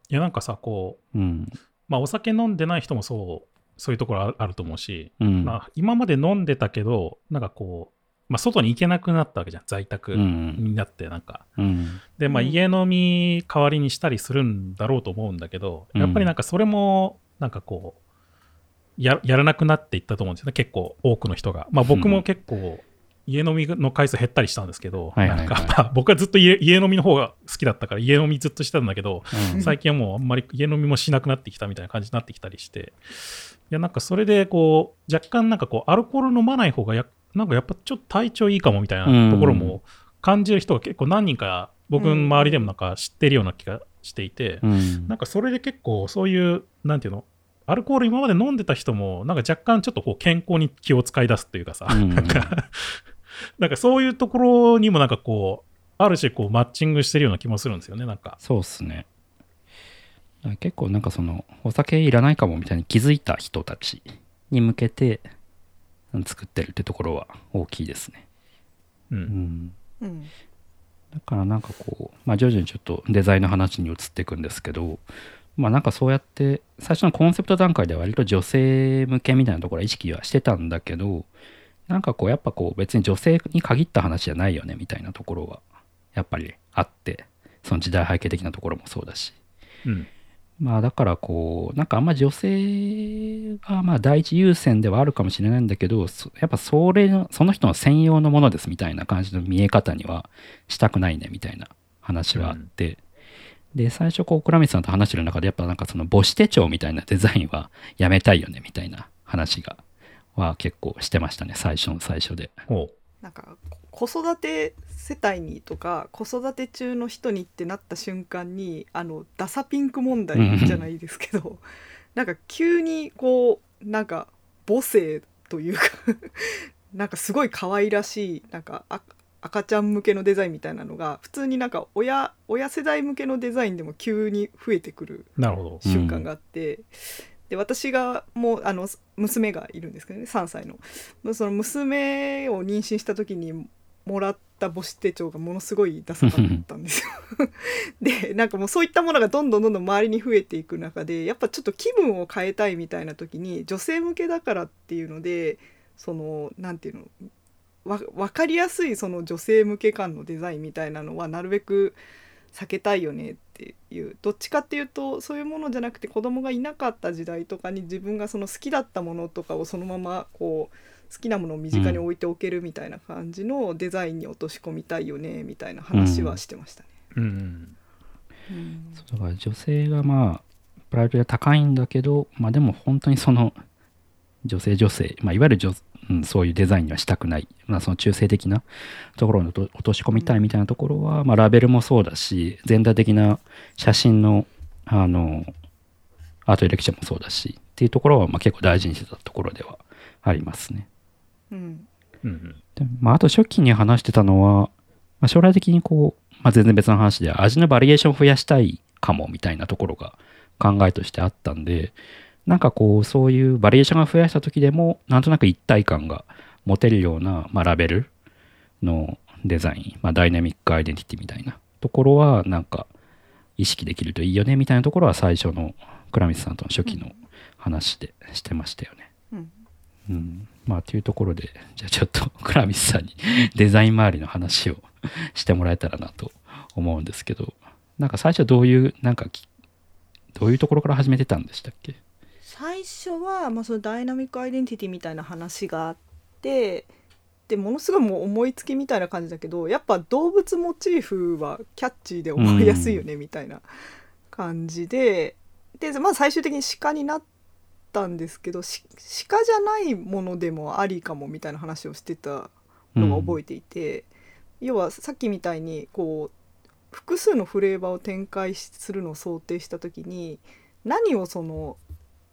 B: いやなんかさこう
A: うん。
B: まあお酒飲んでない人もそうそういうところああると思うし、
A: うん。
B: まあ、今まで飲んでたけどなんかこうまあ、外に行けなくなったわけじゃん在宅
A: うん。
B: になってなんか、
A: うん。
B: でまあ
C: うん。
B: 家飲み代わりにしたりするんだろうと思うんだけど、
A: うん。
B: やっぱりなんかそれもなんかこうややらなくなっていったと思うんですよね結構多くの人が。まあ僕も結構家飲みの回数減ったりしたんですけど、なんかまあ 僕はずっと家家飲みの方が好きだったから家飲みずっとしてたんだけど、
A: うん。
B: 最近はもうあんまり家飲みもしなくなってきたみたいな感じになってきたりして、いやなんかそれでこう、若干なんかこう、アルコール飲まない方がや、なんかやっぱちょっと体調いいかもみたいなところも感じる人が結構何人か僕の周りでもなんか知ってるような気がしていて、
A: うん
B: なんかそれで結構そういう、なんていうの、アルコール今まで飲んでた人も、なんか若干ちょっとこう健康に気を使い出すっていうかさ、
A: うん
B: なんか、なんかそういうところにもなんかこう、ある種こうマッチングしてるような気もするんですよね、なんか。
A: そうっすね。結構なんかそのお酒いらないかもみたいに気づいた人たちに向けてうん作ってるってところは大きいですね。
B: う。
A: うんん、
C: うん
A: だからなんかこう、まあ、徐々にちょっとデザインの話に移っていくんですけど、まあなんかそうやって最初のコンセプト段階では割と女性向けみたいなところは意識はしてたんだけどなんかこうやっぱこう別に女性に限った話じゃないよねみたいなところはやっぱりあってその時代背景的なところもそうだし
B: うん。
A: まあだからこうなんかあんま女性がまあ第一優先ではあるかもしれないんだけどそやっぱそれのその人の専用のものですみたいな感じの見え方にはしたくないねみたいな話はあって、で最初こう倉光さんと話してる中でやっぱなんかその母子手帳みたいなデザインはやめたいよねみたいな話がは結構してましたね最初の最初で。
B: ほ
C: なんかこ子育て世帯にとか子育て中の人にってなった瞬間にあのダサピンク問題じゃないですけど なんか急にこうなんか母性というか なんかすごい可愛らしいなんかあ赤ちゃん向けのデザインみたいなのが普通になんか親親世代向けのデザインでも急に増えてくる。瞬間があって、で私がもうあの娘がいるんですけどね3歳のその娘を妊娠した時にもらった母子手帳がものすごいダサかったんですよ。でなんかもうそういったものがどんどんどんどん周りに増えていく中でやっぱちょっと気分を変えたいみたいな時に女性向けだからっていうのでそのなんていうのわ分かりやすいその女性向け感のデザインみたいなのはなるべく避けたいよねっていうどっちかっていうとそういうものじゃなくて子供がいなかった時代とかに自分がその好きだったものとかをそのままこう好きなものを身近に置いておけるみたいな感じのデザインに落とし込みたいよねみたいな話はしてましたね。
B: うん。
C: うん
A: だから女性がまあプライドが高いんだけどまあでも本当にその女性女性、まあ、いわゆる女、うん、そういうデザインにはしたくない、まあ、その中性的なところに落とし込みたいみたいなところは、まあ、ラベルもそうだし全体的な写真のあのアートディレクションもそうだしっていうところはまあ結構大事にしてたところではありますね。
C: うん
B: うん。
A: でまあ、あと初期に話してたのは、まあ、将来的にこう、まあ、全然別の話で味のバリエーションを増やしたいかもみたいなところが考えとしてあったんでなんかこうそういうバリエーションが増やした時でもなんとなく一体感が持てるような、まあ、ラベルのデザイン、まあ、ダイナミックアイデンティティみたいなところはなんか意識できるといいよねみたいなところは最初の倉光さんとの初期の話でしてましたよね。
C: うん、
A: まあというところでじゃあちょっと倉光さんに デザイン周りの話をしてもらえたらなと思うんですけどなんか最初どういうなんかどういうところから始めてたんでしたっけ？
C: 最初は、まあ、そのダイナミックアイデンティティみたいな話があってでものすごいもう思いつきみたいな感じだけどやっぱ動物モチーフはキャッチーで思いやすいよねみたいな感じで、でまあ最終的に鹿になったんですけど鹿じゃないものでもありかもみたいな話をしてたのが覚えていて、要はさっきみたいにこう複数のフレーバーを展開するのを想定した時に何をその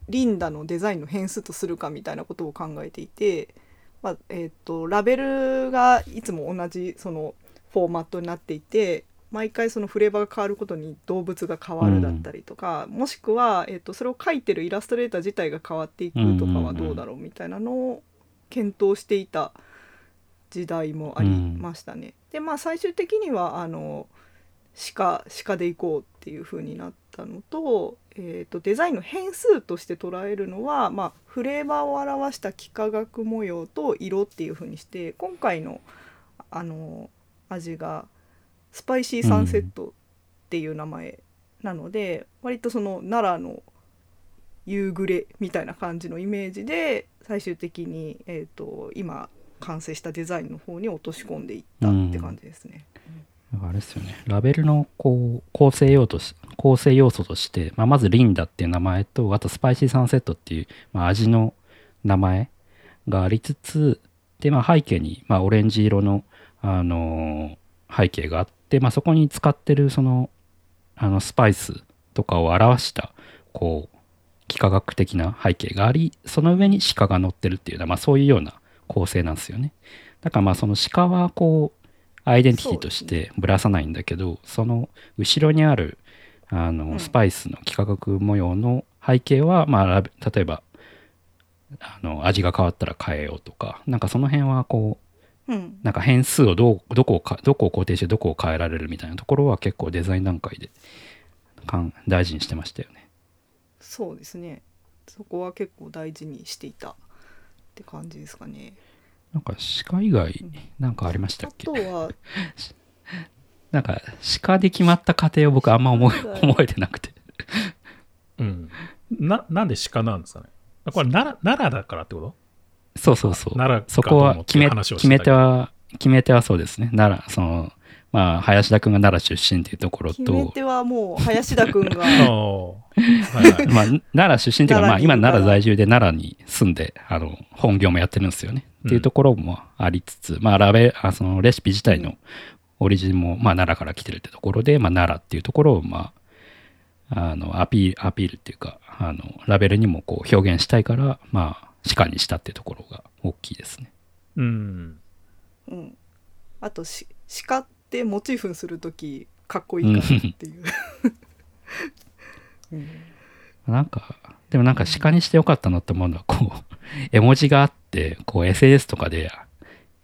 C: リンダのデザインの変数とするかみたいなことを考えていて、まあえー、とラベルがいつも同じそのフォーマットになっていて毎回そのフレーバーが変わることに動物が変わるだったりとか、もしくは、えー、とそれを描いてるイラストレーター自体が変わっていくとかはどうだろうみたいなのを検討していた時代もありましたね。でまあ最終的にはあの鹿鹿で行こうっっていう風になったのと,、えー、とデザインの変数として捉えるのは、まあ、フレーバーを表した幾何学模様と色っていう風にして今回のあの味がスパイシーサンセットっていう名前なので、割とその奈良の夕暮れみたいな感じのイメージで最終的に、えー、と今完成したデザインの方に落とし込んでいったって感じですね。
A: あれですよね。ラベルのこう構成要素構成要素として、まあ、まずリンダっていう名前と、あとスパイシーサンセットっていう、まあ、味の名前がありつつ、で、まあ、背景に、まあ、オレンジ色の、あのー、背景があってて、まあ、そこに使ってるそのあのスパイスとかを表したこう幾何学的な背景がありその上に鹿が乗ってるっていうのは、まあ、そういうような構成なんですよね。だからまあその鹿はこうアイデンティティとしてぶらさないんだけどその後ろにあるあのスパイスの幾何学模様の背景は、まあ、例えばあの味が変わったら変えようとかなんかその辺はこう、うん、なんか変数をどうどこをかどこを肯定してどこを変えられるみたいなところは結構デザイン段階で大事にしてましたよね。
C: そうですね。そこは結構大事にしていたって感じですかね。
A: なんか鹿以外なんかありましたっけ、
C: うん、あとは
A: なんか鹿で決まった過程を僕あんま思覚えてなくて。
B: うん。ななんで鹿なんですかね？これ奈良奈良だからってこと？
A: そうそうそうそこは決め決め手は決め手はそうですね奈良そのまあ、林田君が奈良出身っていうところと。決
C: め手はもう、林田君が。
A: まあ、奈良出身っていうか、まあ、今奈良在住で奈良に住んで、あの、本業もやってるんですよね。っていうところもありつつ、まあ、ラベ、あそのレシピ自体のオリジンも、まあ、奈良から来てるってところで、まあ、奈良っていうところを、まあ、あの、アピール、アピールっていうか、あの、ラベルにもこう表現したいから、まあ、鹿にしたっていうところが大きいですね。
B: うん。
C: うん。あとし、鹿ってモチーフにする時かっこいいかなっていう
A: うん、なんかでもなんか鹿にしてよかったなって思うのはこう 絵文字があってこう SNS とかで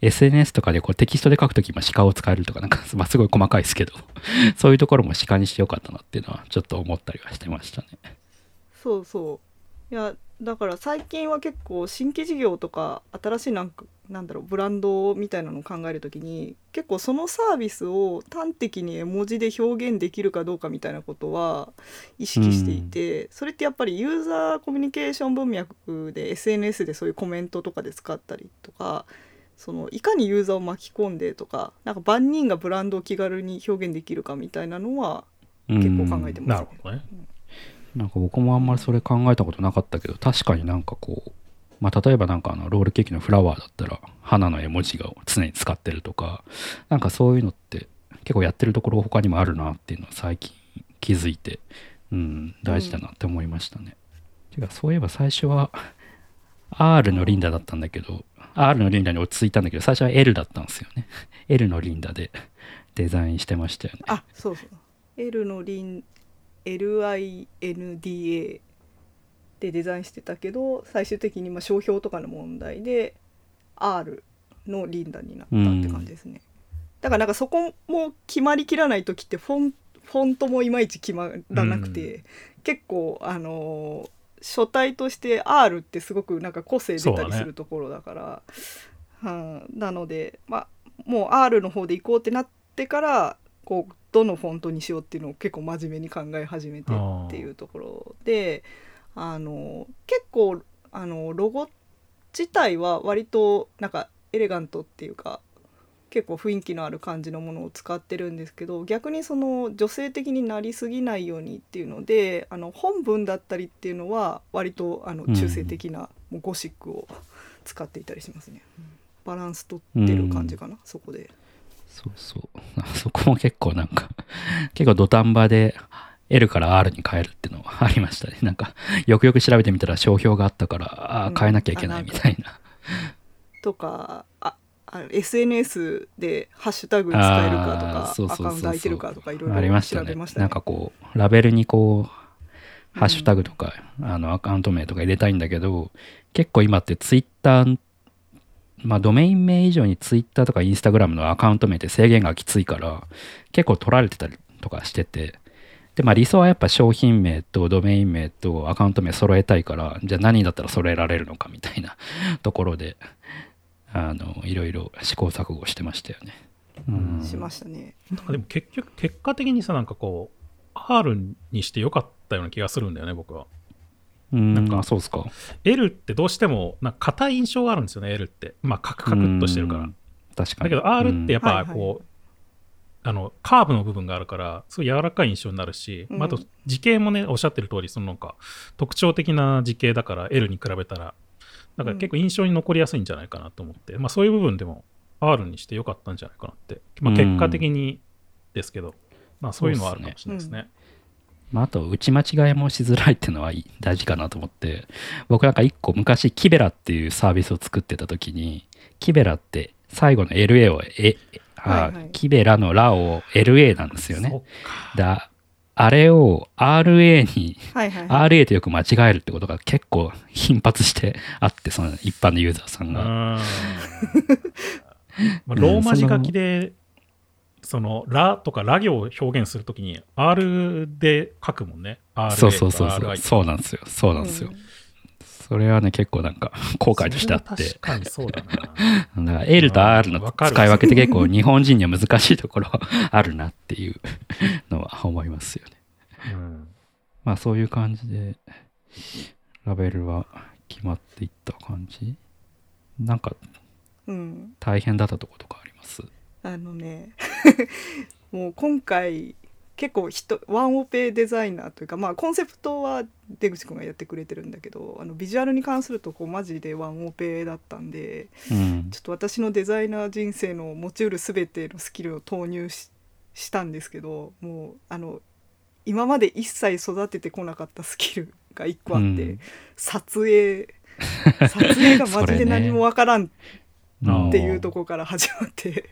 A: SNS とかでこうテキストで書くときも鹿を使えるとかなんか、まあ、すごい細かいですけど そういうところも鹿にしてよかったなっていうのはちょっと思ったりはしてましたね。
C: そうそういやだから最近は結構新規事業とか新しいなんかなんだろうブランドみたいなのを考える時に結構そのサービスを端的に絵文字で表現できるかどうかみたいなことは意識していて、うん、それってやっぱりユーザーコミュニケーション文脈で SNS でそういうコメントとかで使ったりとかそのいかにユーザーを巻き込んでとかなんか万人がブランドを気軽に表現できるかみたいなのは結構考えてます、
B: ね、うん、なるほどね、うん
A: なんか僕もあんまりそれ考えたことなかったけど確かになんかこうまあ例えばなんかあのロールケーキのフラワーだったら花の絵文字が常に使ってるとかなんかそういうのって結構やってるところ他にもあるなっていうのは最近気づいてうん大事だなって思いましたね。うん、てかそういえば最初は R のリンダだったんだけど R のリンダに落ち着いたんだけど最初は L だったんですよね。L のリンダでデザインしてましたよね。
C: あそうそう。L のリン LINDA でデザインしてたけど最終的にまあ商標とかの問題で R のリンダになったって感じですね、うん、だからなんかそこも決まりきらない時ってフォンフォントもいまいち決まらなくて、うん、結構あのー、書体として R ってすごくなんか個性出たりするところだから、ね、うん、なのでまあもう R の方で行こうってなってからこうどのフォントにしようっていうのを結構真面目に考え始めてっていうところであの結構あのロゴ自体は割となんかエレガントっていうか結構雰囲気のある感じのものを使ってるんですけど逆にその女性的になりすぎないようにっていうのであの本文だったりっていうのは割とあの中性的な、ゴシックを使っていたりしますね。バランス取ってる感じかな、そこで。
A: そうそう。そこも結構なんか 結構土壇場で L から R に変えるっていうのはありましたね。なんか、よくよく調べてみたら商標があったから、ああ、変えなきゃいけないみたいな。
C: とか、あ SNS でハッシュタグ使えるかとか、アカウント空いてるかとかいろいろ調べましたね。
A: なんかこう、ラベルにこう、ハッシュタグとか、うん、あのアカウント名とか入れたいんだけど、結構今ってツイッターまあ、ドメイン名以上に Twitter とか Instagram のアカウント名って制限がきついから、結構取られてたりとかしてて、で、まあ理想はやっぱ商品名とドメイン名とアカウント名揃えたいから、じゃあ何だったら揃えられるのかみたいな ところで、あの、いろいろ試行錯誤してましたよね。うん
C: しましたね。
B: なんかでも結局、結果的にさ、なんかこう、R にしてよかったような気がするんだよね、僕は。
A: うん、
B: なんか
A: あそうですか。
B: L ってどうしても、なんか硬い印象があるんですよね、L って。まあ、カクカクっとしてるから。
A: うん。確かに。
B: だけど R ってやっぱ
C: うん。はいはい。
B: こう、あのカーブの部分があるからすごい柔らかい印象になるし、
C: うん。
B: まあ、あと時形もねおっしゃってる通りそのなんか特徴的な時形だから L に比べたら。だから結構印象に残りやすいんじゃないかなと思って、まあ、そういう部分でも R にしてよかったんじゃないかなって、まあ、結果的にですけど、まあ、そういうのはあるかもしれないですね。
A: まあ、あと、打ち間違いもしづらいっていうのは大事かなと思って、僕なんか一個昔、キベラっていうサービスを作ってた時に、キベラって最後の LA を、え、あ
C: はいはい
A: キベラのラを LA なんですよね。だあれを RA に、
C: はいはいはい。
A: RA とよく間違えるってことが結構頻発して あって、その一般のユーザーさんが。
B: まあ、ローマ字書きで、その、ラとかラ行を表現するときに、R で書くもんね。RA
A: そうそうそうそう。そうなんですよ。そうなんですよ。
C: うん
A: それはね、結構なんか後悔としてあって。
B: 確かにそうだな。
A: だから L と R の使い分けって結構日本人には難しいところあるなっていう のは思いますよね。
B: うん
A: まあそういう感じでラベルは決まっていった感じ？なんか
C: うん。
A: 大変だったところとか？あ
C: のね もう今回結構人ワンオペデザイナーというかまあコンセプトは出口くんがやってくれてるんだけどあのビジュアルに関するとこうマジでワンオペだったんで
A: うん。
C: ちょっと私のデザイナー人生の持ちうる全てのスキルを投入ししたんですけどもうあの今まで一切育ててこなかったスキルが1個あって、
A: うん。
C: 撮影撮影がマジで何もわからん
B: あ
C: っていうところから始まって。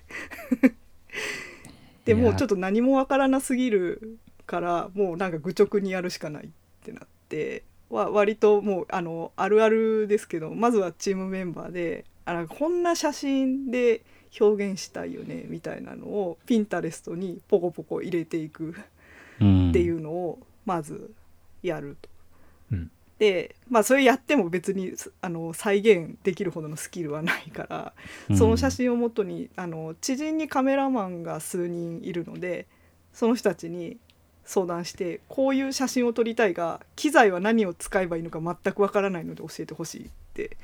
C: でもうちょっと何もわからなすぎるからもうなんか愚直にやるしかないってなっては割ともうあのあるあるですけどまずはチームメンバーであこんな写真で表現したいよねみたいなのをピンタレストにポコポコ入れていく
A: うん。
C: っていうのをまずやると。
B: うん
C: でまあそれやっても別にあの再現できるほどのスキルはないから
A: うん。
C: その写真をもとにあの知人にカメラマンが数人いるのでその人たちに相談してこういう写真を撮りたいが機材は何を使えばいいのか全くわからないので教えてほしいって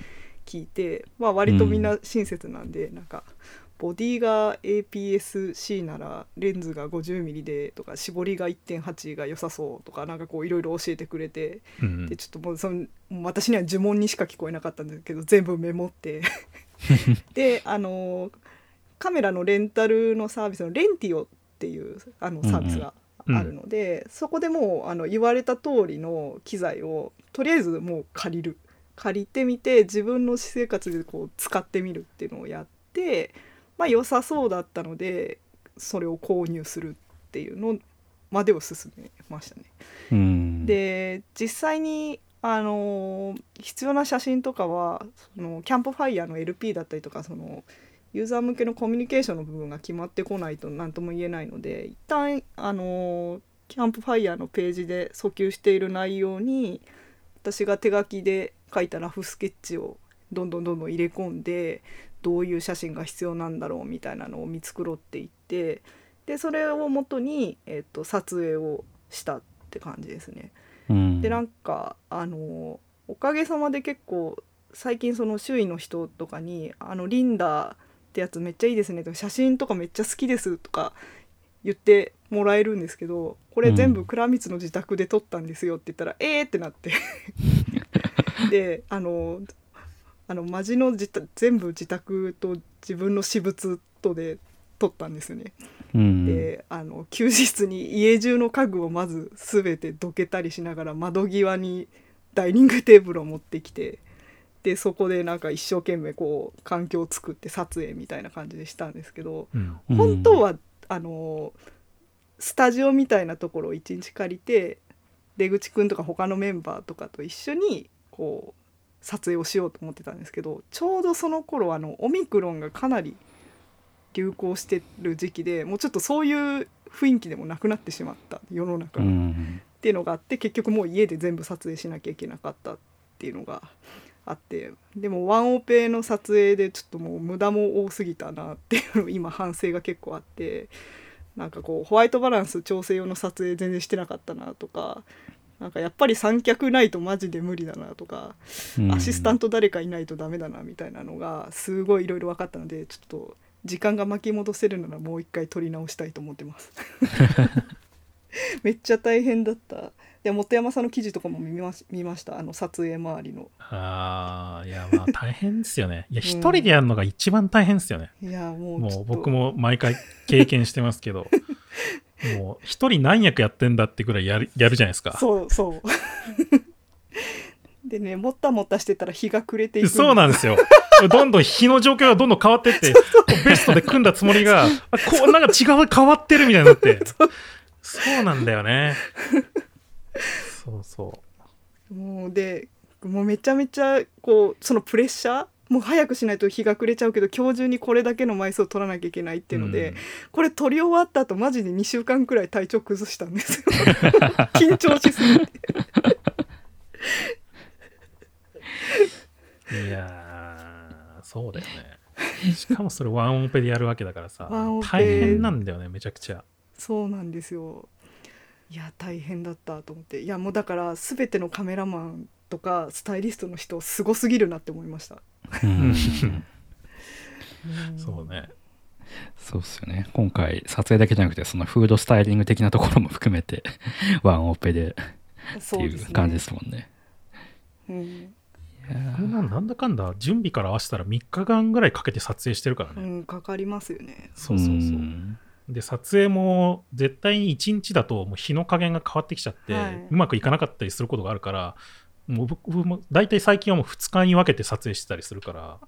C: 聞いて、まあ、割とみんな親切なんで、なんかボディが APS-C ならレンズが 50mm でとか絞りが1.8が良さそうとかなんかこういろいろ教えてくれて
B: うん
C: でちょっともうその私には呪文にしか聞こえなかったんですけど全部メモって。であのカメラのレンタルのサービスのレンティオっていうあのサービスが
B: うんうん
C: あるので、そこでもうあの言われた通りの機材をとりあえずもう借りる。借りてみて自分の私生活でこう使ってみるっていうのをやってまあ良さそうだったのでそれを購入するっていうのまでを進めましたね。
A: うん
C: で実際にあの必要な写真とかはそのキャンプファイヤーの LP だったりとかそのユーザー向けのコミュニケーションの部分が決まってこないと何とも言えないので一旦あのキャンプファイヤーのページで訴求している内容に私が手書きで書いたラフスケッチをどんどんどんどん入れ込んでどういう写真が必要なんだろうみたいなのを見繕っていってでそれをもとに、えっと撮影をしたって感じですね。
A: うん
C: でなんかあのおかげさまで結構最近その周囲の人とかに「あのリンダってやつめっちゃいいですね」とか「写真とかめっちゃ好きです」とか言ってもらえるんですけどこれ全部倉光の自宅で撮ったんですよって言ったら「えー!」ってなって であのあのマジの自宅全部自宅と自分の私物とで撮ったんですよね。
A: うん
C: であの休日に家中の家具をまず全てどけたりしながら窓際にダイニングテーブルを持ってきてでそこでなんか一生懸命こう環境を作って撮影みたいな感じでしたんですけど
B: うん
A: うん
C: 本当はあのスタジオみたいなところを一日借りて出口くんとか他のメンバーとかと一緒にこう撮影をしようと思ってたんですけどちょうどその頃あのオミクロンがかなり流行してる時期でもうちょっとそういう雰囲気でもなくなってしまった世の中
A: う
C: が、っ
A: ん
C: ていうのがあって結局もう家で全部撮影しなきゃいけなかったっていうのがあってでもワンオペの撮影でちょっともう無駄も多すぎたなっていう今反省が結構あってなんかこうホワイトバランス調整用の撮影全然してなかったなとかなんかやっぱり三脚ないとマジで無理だなとかアシスタント誰かいないとダメだなみたいなのがすごいいろいろ分かったのでちょっと時間が巻き戻せるならもう一回撮り直したいと思ってます。めっちゃ大変だった。で本山さんの記事とかも見まし見ました。あの撮影周りの。
B: ああ、いや、まあ大変ですよね。いや、一人でやるのが一番大変ですよね。
C: いやもう
B: もう僕も毎回経験してますけど、もう一人何役やってんだってぐらいやるやるじゃないですか。
C: そうそう でねもったもったしてたら日が暮れていく
B: そうなんですよ。どんどん日の状況がどんどん変わってって、ベストで組んだつもりが、あこうなんか違う変わってるみたいになって。そうなんだよね。そうそう。
C: もうでもうめちゃめちゃこうそのプレッシャーもう早くしないと日が暮れちゃうけど今日中にこれだけの枚数を取らなきゃいけないっていうので、
B: うん。
C: これ取り終わった後マジで2週間くらい体調崩したんですよ。緊張しすぎて。
B: いやー、そうだよね。しかもそれワンオペでやるわけだからさ
C: ワンオ、ペ。
B: 大変なんだよね、めちゃくちゃ。
C: そうなんですよ。いや大変だったと思って。いやもうだから全てのカメラマンとかスタイリストの人すごすぎるなって思いました、
B: そうね。
A: そうっすよね。今回撮影だけじゃなくてそのフードスタイリング的なところも含めて ワンオペでってい
C: そう
A: 感じですもんね。
C: うん、
A: いや
B: こんなんなんだかんだ準備から合わせたら3日間ぐらいかけて撮影してるからね。
C: うん、かかりますよね。
B: そうそうそう。
A: ん。
B: で、撮影も絶対に1日だともう日の加減が変わってきちゃって、
C: はい。う
B: まくいかなかったりすることがあるから、もう僕も大体最近はもう2日に分けて撮影してたりするから、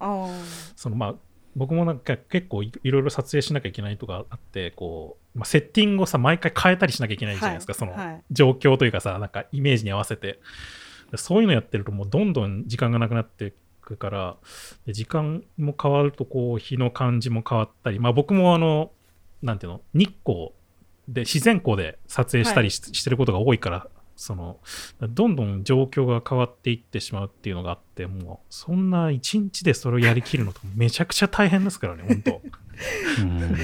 B: そのまあ僕もなんか結構いいろいろ撮影しなきゃいけないとかあってこう、まあ、セッティングをさ毎回変えたりしなきゃいけないじゃないですか、その
C: はい。
B: 状況というかさなんかイメージに合わせて。そういうのやってるともうどんどん時間がなくなっていくからで時間も変わるとこう日の感じも変わったりまあ僕もあのなんていうの日光で自然光で撮影したりし,、してることが多いからそのどんどん状況が変わっていってしまうっていうのがあってもうそんな一日でそれをやりきるのと めちゃくちゃ大変ですからね本当。
A: うん。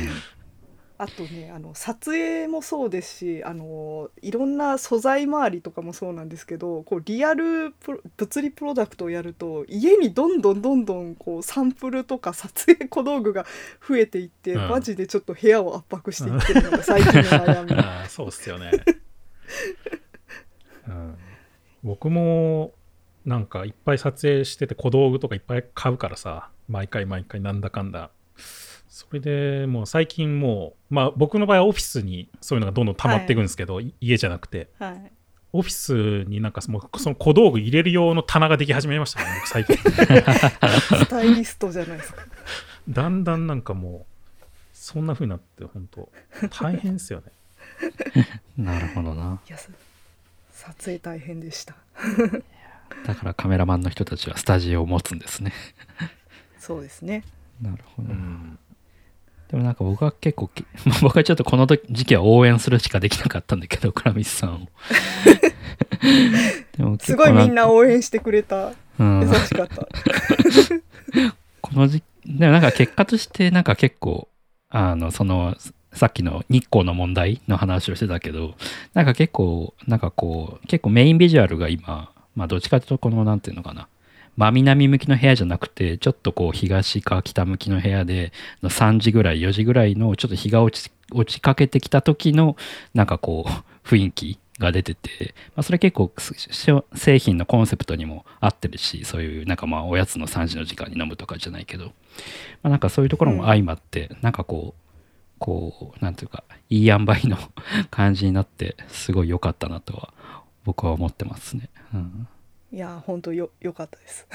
C: あとねあの撮影もそうですしあのいろんな素材周りとかもそうなんですけどこうリアルプロ物理プロダクトをやると家にどんどんどんどんこうサンプルとか撮影小道具が増えていって、
B: うん。
C: マジでちょっと部屋を圧迫していってるのが最近の悩み。
B: ああそうっすよね、うん、僕もなんかいっぱい撮影してて小道具とかいっぱい買うからさ毎回毎回なんだかんだ。それでもう最近もうまあ僕の場合はオフィスにそういうのがどんどん溜まっていくんですけど、い。家じゃなくて。
C: はい。
B: オフィスになんかその小道具入れる用の棚ができ始めましたね僕最近。
C: スタイリストじゃないですか。
B: だんだんなんかもうそんな風になって本当大変ですよね。
A: なるほどな。い
C: やさ撮影大変でした。
A: だからカメラマンの人たちはスタジオを持つんですね
C: そうですね。
A: なるほど、
B: うん
A: でもなんか僕は結構き、ま あ僕はちょっとこの時時期は応援するしかできなかったんだけど、倉光さんを。でも
C: すごいみんな
A: を、
C: 応援してくれた。
A: うん
C: 優しかった。
A: この時でもなんか結果としてなんか結構、あの、その、さっきの日光の問題の話をしてたけど、なんか結構、なんかこう、結構メインビジュアルが今、まあどっちかというとこの、なんていうのかな、真南向きの部屋じゃなくて、ちょっとこう東か北向きの部屋で、の3時ぐらい、4時ぐらいのちょっと日が落ち落ちかけてきた時の、なんかこう、雰囲気が出てて、まあ、それ結構製品のコンセプトにも合ってるし、そういうなんかまあおやつの3時の時間に飲むとかじゃないけど、まあ、なんかそういうところも相まって、なんかこう、こう、なんていうか、いい塩梅の 感じになって、すごい良かったなとは、僕は思ってますね。うん
C: いや本当よ良かったです。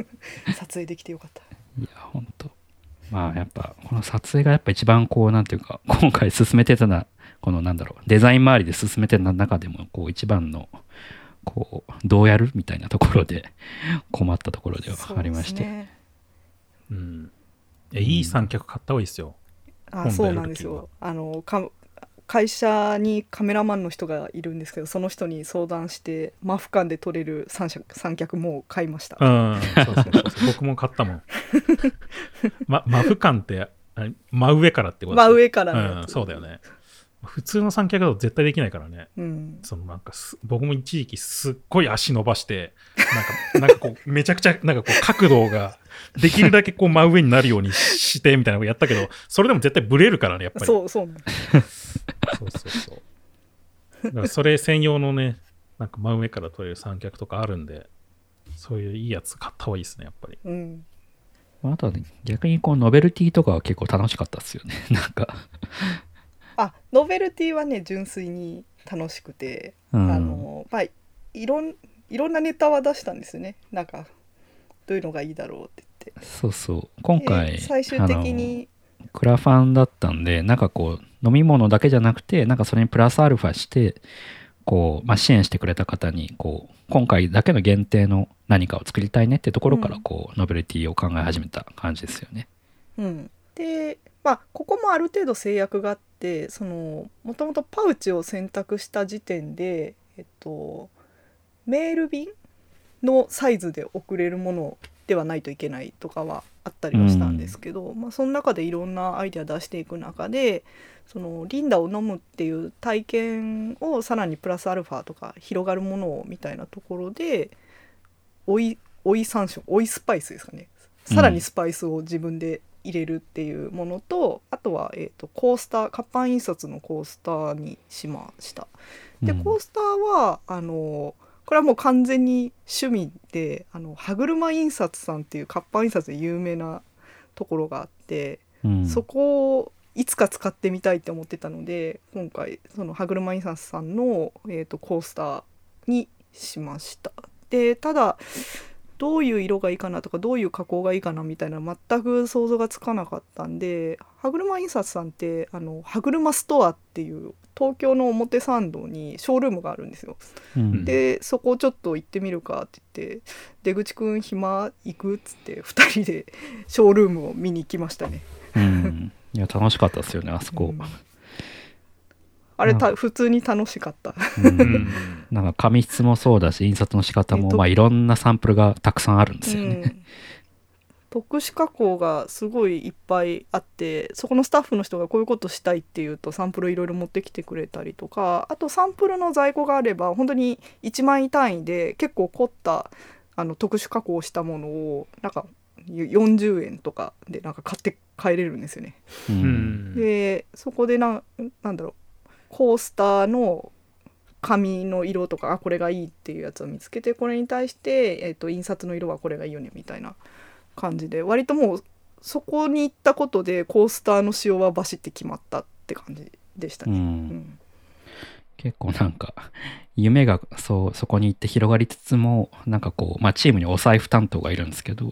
C: 撮影できてよかった。
A: いや、ほんと。まあ、やっぱ、この撮影がやっぱ一番こう、なんていうか、今回進めてたな、このなんだろう、デザイン周りで進めてた中でも、こう、一番の、こう、どうやるみたいなところで、困ったところではありまして。
C: そうですね
B: うんいい三脚買った方がいいですよ
C: あそうなんですよ。あのか会社にカメラマンの人がいるんですけどその人に相談してマフカンで撮れる三脚三脚もう買いました、
B: うん、そうそう僕も買ったもん。ま、マフ感って、真上からってこと
C: 真上からの
B: うん、そうだよね。普通の三脚だと絶対できないからね。
C: うん
B: そのなんかす僕も一時期すっごい足伸ばして、なんか、なんかこう、めちゃくちゃ、なんかこう、角度が、できるだけこう真上になるようにして、みたいなのをやったけど、それでも絶対ブレるからね、やっぱり。
C: そうそう
B: そうそうそう。だからそれ専用のね、なんか真上から撮れる三脚とかあるんで、そういういいやつ買った方がいいですね、やっぱり。
C: うん
A: あとはね逆にこうノベルティとかは結構楽しかったですよね なんか、
C: あノベルティはね純粋に楽しくて、
A: うん。
C: あのまあいろんいろんなネタは出したんですよね。なんかどういうのがいいだろうって言って。
A: そうそう。今回
C: で最終的に
A: クラファンだったんでなんかこう飲み物だけじゃなくてなんかそれにプラスアルファしてこう、まあ、支援してくれた方にこう今回だけの限定の何かを作りたいねってところから
C: うん。
A: こう、ノベルティを考え始めた感じですよね。
C: うん、でまあここもある程度制約があってそのもともとパウチを選択した時点で、えっと、メール便のサイズで送れるものではないといけないとかはあったりはしたんですけど、まあ、その中でいろんなアイデア出していく中でそのリンダを飲むっていう体験をさらにプラスアルファとか広がるものをみたいなところで追い追い山椒追いスパイスですかね。さらにスパイスを自分で入れるっていうものと、あとは、えー、とコースター活版印刷のコースターにしました。で、
A: うん
C: コースターはあのこれはもう完全に趣味であの歯車印刷さんっていう活版印刷で有名なところがあって、
A: うん
C: そこをいつか使ってみたいって思ってたので今回その歯車印刷さんの、えー、とコースターにしました。でただどういう色がいいかなとかどういう加工がいいかなみたいな全く想像がつかなかったんで歯車印刷さんってあの歯車ストアっていう東京の表参道にショールームがあるんですよ。
A: うん
C: でそこちょっと行ってみるかって言って「出口くん暇行く?」っつって2人でショールームを見に行きましたね。
A: うんいや楽しかったですよねあそこ
C: うん、あれた
A: う
C: 普通に楽しかった。
A: うん
B: うん。
A: なんか紙質もそうだし印刷の仕方も、
C: えっと
A: まあ、いろんなサンプルがたくさんあるんですよね。
C: うん特殊加工がすごいいっぱいあってそこのスタッフの人がこういうことしたいっていうとサンプルいろいろ持ってきてくれたりとかあとサンプルの在庫があれば本当に1万円単位で結構凝ったあの特殊加工したものをなんか40円とかでなんか買って帰れるんですよね。
A: う
B: うんん。
C: でそこでななんだろうコースターの紙の色とかあこれがいいっていうやつを見つけてこれに対して、えー、と印刷の色はこれがいいよねみたいな感じで割ともうそこに行ったことでコースターの仕様はバシッて決まったって感じでしたね。
A: うん
C: うん
A: 結構なんか夢がそうそこに行って広がりつつもなんかこう、まあ、チームにお財布担当がいるんですけど、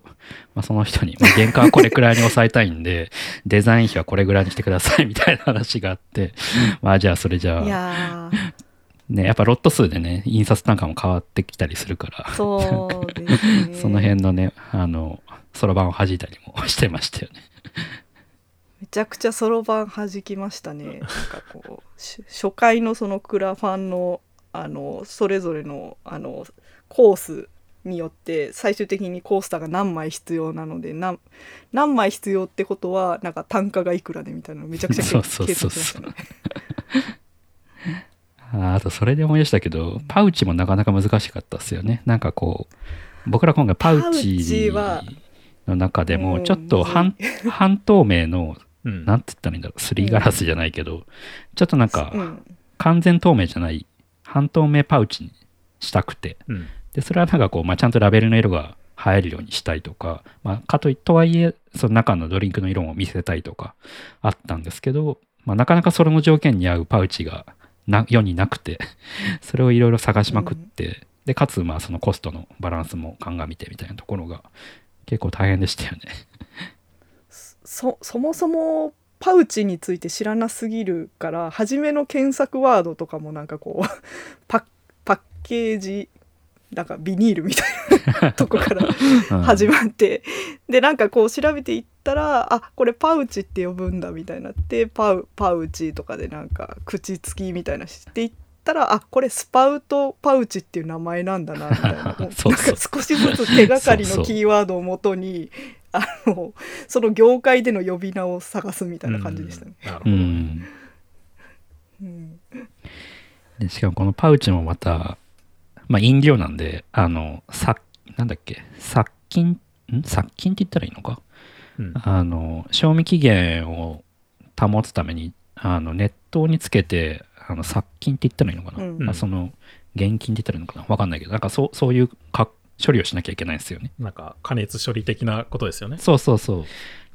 A: まあ、その人に、まあ、原価はこれくらいに抑えたいんで デザイン費はこれぐらいにしてくださいみたいな話があってまあじゃあそれじゃ
C: い
A: あねやっぱロット数でね印刷単価も変わってきたりするから
C: そうね
A: その辺のねあのそろばんを弾いたりもしてましたよね。
C: めちゃくちゃそろばん弾きましたね。なんかこうし初回のそのクラファンのあのそれぞれのあのコースによって最終的にコースターが何枚必要なので何何枚必要ってことはなんか単価がいくらでみたいなのめちゃくちゃ計算しましたね。
A: ああとそれで思い出したけどパウチもなかなか難しかったですよね。なんかこう僕ら今回パウ
C: チ
A: の中で
C: うん。
A: もちょっと半半透明の
B: うん。
A: なんて言ったらいいんだろうすりガラスじゃないけどちょっとなんか
C: うん
A: 完全透明じゃない半透明パウチにしたくて
B: うん。
A: でそれはなんかこう、まあ、ちゃんとラベルの色が映えるようにしたいとか、まあ、かといとはいえその中のドリンクの色も見せたいとかあったんですけど、まあ、なかなかそれの条件に合うパウチがな世になくて それをいろいろ探しまくって、でかつまあそのコストのバランスも鑑みてみたいなところが結構大変でしたよね。
C: そそもそもパウチについて知らなすぎるから初めの検索ワードとかもなんかこう パッパッケージなんかビニールみたいなとこから
A: うん。
C: 始まって、でなんかこう調べていっったらあこれパウチって呼ぶんだみたいになってパウパウチとかでなんか口付きみたいなしていったらあこれスパウトパウチっていう名前なんだなみたいな。なんか少しずつ手がかりのキーワードをもとにあのその業界での呼び名を探すみたいな感じでしたね。
A: う
B: うん。
A: でしかもこのパウチもまた、まあ、飲料なんであのさなんだっけ殺菌ん？殺菌って言ったらいいのか？
B: うん。
A: あの賞味期限を保つためにあの熱湯につけてあの殺菌って言ったらいいのかな、
C: うん。
A: まあ、その厳禁って言ったらいいのかな？わかんないけどなんかそうそういうか処理をしなきゃいけないんですよね
B: なんか加熱処理的なことですよね。
A: そうそうそう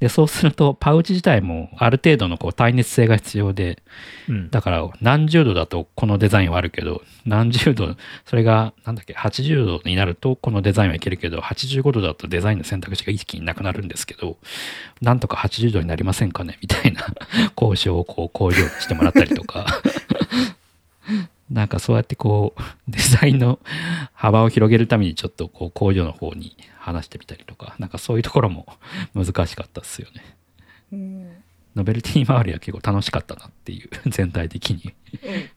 A: でそうするとパウチ自体もある程度のこう耐熱性が必要で
B: うん。
A: だから何十度だとこのデザインはあるけど何十度それがなんだっけ80度になるとこのデザインはいけるけど85度だとデザインの選択肢が一気になくなるんですけどなんとか80度になりませんかね？みたいな 交渉をこう工場にしてもらったりとかなんかそうやってこう デザインの幅を広げるためにちょっとこう工場の方に話してみたりとかなんかそういうところも 難しかったですよね。
C: うん
A: ノベルティ周りは結構楽しかったなっていう 全体的に。
C: うん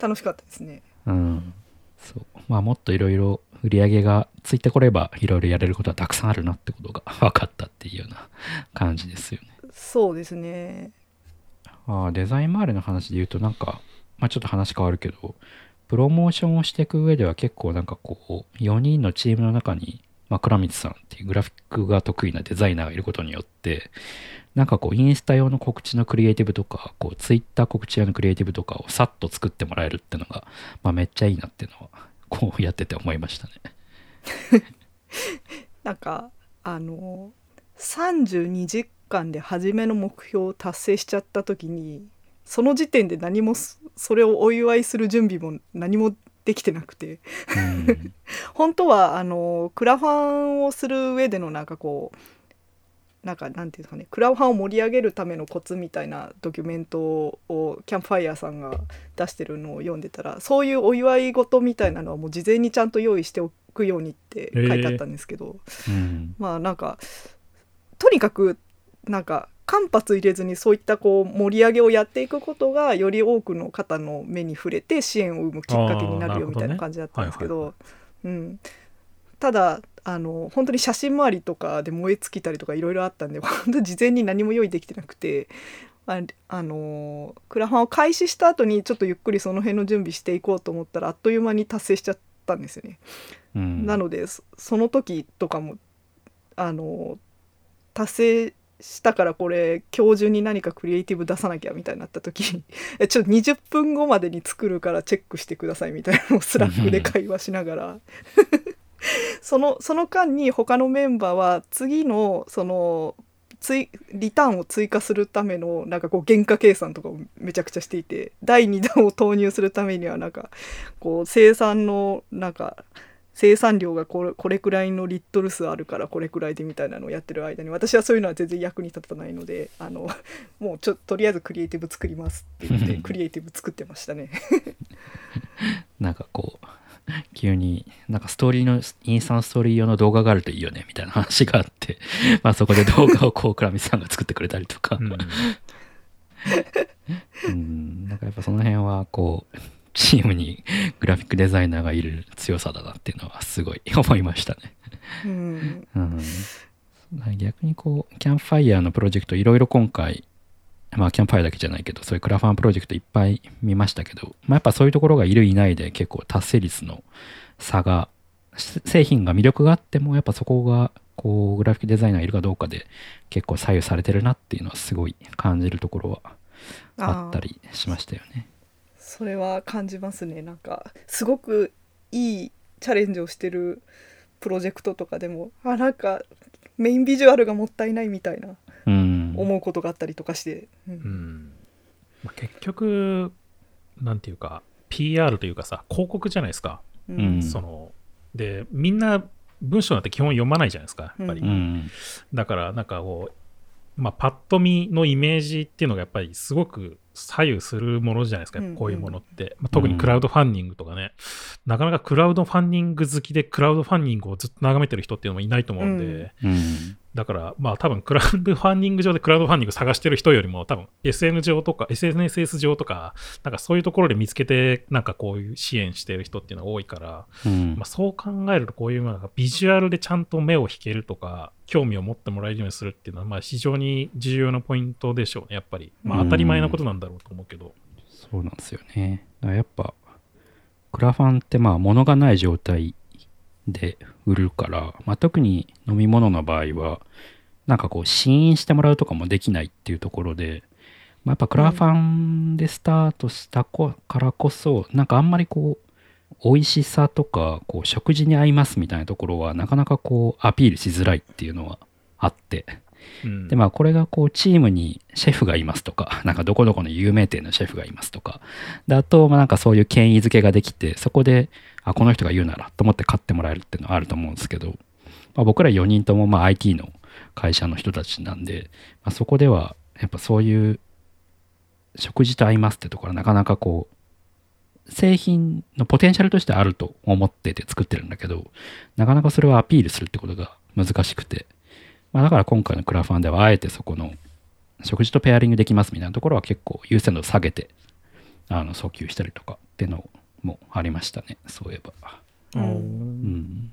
C: 楽しかったですね。
A: うん。そう。まあもっといろいろ売り上げがついてこればいろいろやれることはたくさんあるなってことが分かったっていうような感じですよね。
C: そうですね。
A: ああデザイン周りの話で言うとなんか、まあちょっと話変わるけど、プロモーションをしていく上では結構なんかこう、4人のチームの中に、まあ倉光さんっていうグラフィックが得意なデザイナーがいることによって、なんかこうインスタ用の告知のクリエイティブとか、こうツイッター告知用のクリエイティブとかをさっと作ってもらえるっていうのが、まあめっちゃいいなっていうのは、こうやってて思いましたね。
C: なんかあの32時間で初めの目標を達成しちゃった時にその時点で何もそそれをお祝いする準備も何もできてなくて
A: うん。
C: 本当はあのクラファンをする上でのなんかこうなんかなんていうんですかねクラファンを盛り上げるためのコツみたいなドキュメントをキャンプファイヤーさんが出してるのを読んでたらそういうお祝い事みたいなのはもう事前にちゃんと用意しておくようにって書いてあったんですけど、
A: うん。
C: まあなんかとにかくなんか間髪入れずにそういったこう盛り上げをやっていくことがより多くの方の目に触れて支援を生むきっかけになるよみたいな感じだったんですけど、ただあの本当に写真周りとかで燃え尽きたりとかいろいろあったんで 本当に事前に何も用意できてなくて。ああのクラファンを開始した後にちょっとゆっくりその辺の準備していこうと思ったらあっという間に達成しちゃったんですよね。
A: うん、
C: なのでそその時とかもあの達成したからこれ今日中に何かクリエイティブ出さなきゃみたいになった時 えちょっと20分後までに作るからチェックしてくださいみたいなのを Slack で会話しながら。そのその間に他のメンバーは次のその追リターンを追加するためのなんかこう原価計算とかをめちゃくちゃしていて第2弾を投入するためにはなんかこう生産のなんか生産量がこれこれくらいのリットル数あるからこれくらいでみたいなのをやってる間に私はそういうのは全然役に立たないのであの もうちょとりあえずクリエイティブ作りますって言ってクリエイティブ作ってましたね。
A: なんかこう、急に、なんかストーリーの、インスタのストーリー用の動画があるといいよね、みたいな話があって、まあそこで動画をこう、倉見さんが作ってくれたりとか、
B: うん。
A: うん、なんかやっぱその辺はこう、チームにグラフィックデザイナーがいる強さだなっていうのはすごい思いましたね。
C: うん
A: うん、逆にこう、キャンプファイヤーのプロジェクトいろいろ今回、まあキャンプファイヤーだけじゃないけど、そういうクラファンプロジェクトいっぱい見ましたけど、まあやっぱそういうところがいるいないで結構達成率の差が、し製品が魅力があってもやっぱそこがこうグラフィックデザイナーがいるかどうかで結構左右されてるなっていうのはすごい感じるところはあったりしましたよね。
C: それは感じますね。なんかすごくいいチャレンジをしてるプロジェクトとかでもあなんかメインビジュアルがもったいないみたいな
A: うん。
C: 思うことがあったりとかして、うん。
B: うん。まあ結局なんていうか PR というかさ広告じゃないですか、
C: うん。
A: うん。
B: そのでみんな文章なんて基本読まないじゃないですかやっぱり、
A: うん。
B: だからなんかこう、まあ、パッと見のイメージっていうのがやっぱりすごく左右するものじゃないですか、
C: うん。
B: こういうものって、まあ、特にクラウドファンディングとかね、なかなかクラウドファンディング好きでクラウドファンディングをずっと眺めてる人っていうのもいないと思うんで、
C: うん。
A: うん。
B: だから、まあ多分クラウドファンディング上でクラウドファンディング探してる人よりも多分 SN 上とか SNS 上とか、なんかそういうところで見つけて、なんかこういう支援してる人っていうのが多いから、
A: うん
B: まあ、そう考えるとこういうなんかビジュアルでちゃんと目を引けるとか、興味を持ってもらえるようにするっていうのは、まあ非常に重要なポイントでしょうね、やっぱり。まあ当たり前なことなんだろうと思うけど。
A: そうなんですよね。だやっぱ、クラファンってまあ物がない状態で売るから、まあ、特に飲み物の場合は、なんかこう試飲してもらうとかもできないっていうところで、まあ、やっぱクラファンでスタートしたこからこそ、なんかあんまりこう、美味しさとか、こう食事に合いますみたいなところは、なかなかこうアピールしづらいっていうのはあって、
B: うん。
A: でまあこれがこうチームにシェフがいますとかなんかどこどこの有名店のシェフがいますとか。であとまあなんかそういう権威づけができてそこであこの人が言うならと思って買ってもらえるっていうのはあると思うんですけど、まあ、僕ら4人ともまあ IT の会社の人たちなんで、まあ、そこではやっぱそういう食事と合いますってところはなかなかこう製品のポテンシャルとしてあると思ってて作ってるんだけどなかなかそれをアピールするってことが難しくてまあ、だから今回のクラファンではあえてそこの食事とペアリングできますみたいなところは結構優先度を下げてあの訴求したりとかっていうのをもありましたねそういえば。
C: うん。
A: うん。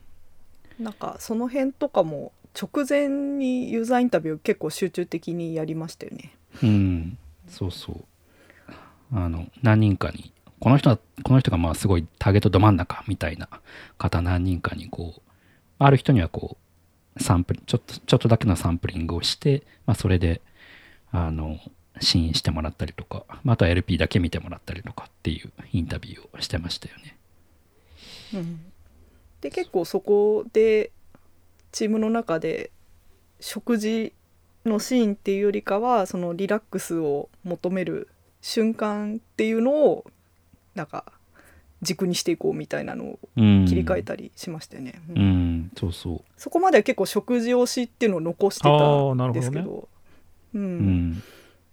C: なんかその辺とかも直前にユーザーインタビュー結構集中的にやりましたよね。
A: うん。そうそう。あの何人かにこの人はこの人がまあすごいターゲットど真ん中みたいな方何人かにこうある人にはこうサンプリちょっとちょっとだけのサンプリングをして、まあ、それであの試飲してもらったりとか、まあ、あとは LP だけ見てもらったりとかっていうインタビューをしてましたよね。
C: うん、で結構そこでチームの中で食事のシーンっていうよりかはそのリラックスを求める瞬間っていうのをなんか軸にしていこうみたいなのを
A: うん、
C: 切り替えたりしましたよね。うん。
A: うん、そうそう。
C: そこまでは結構食事推しっていうのを残してたんですけど。う
A: うん。ん、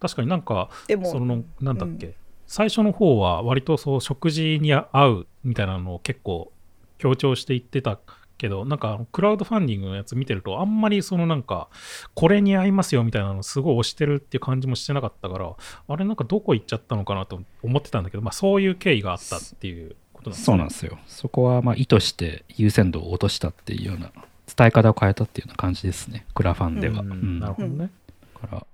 B: 確かになんか、
C: でも
B: その、なんだっけ、最初の方は割とそう食事に合うみたいなのを結構強調していってたけど、なんかあのクラウドファンディングのやつ見てると、あんまりそのなんか、これに合いますよみたいなのすごい押してるっていう感じもしてなかったから、あれなんかどこ行っちゃったのかなと思ってたんだけど、まあそういう経緯があったっていうことなんです
A: そうなんですよ。そこはまあ意図して優先度を落としたっていうような伝え方を変えたっていうような感じですね。クラファンでは。
B: うん
A: うん
B: なるほどね。
A: だから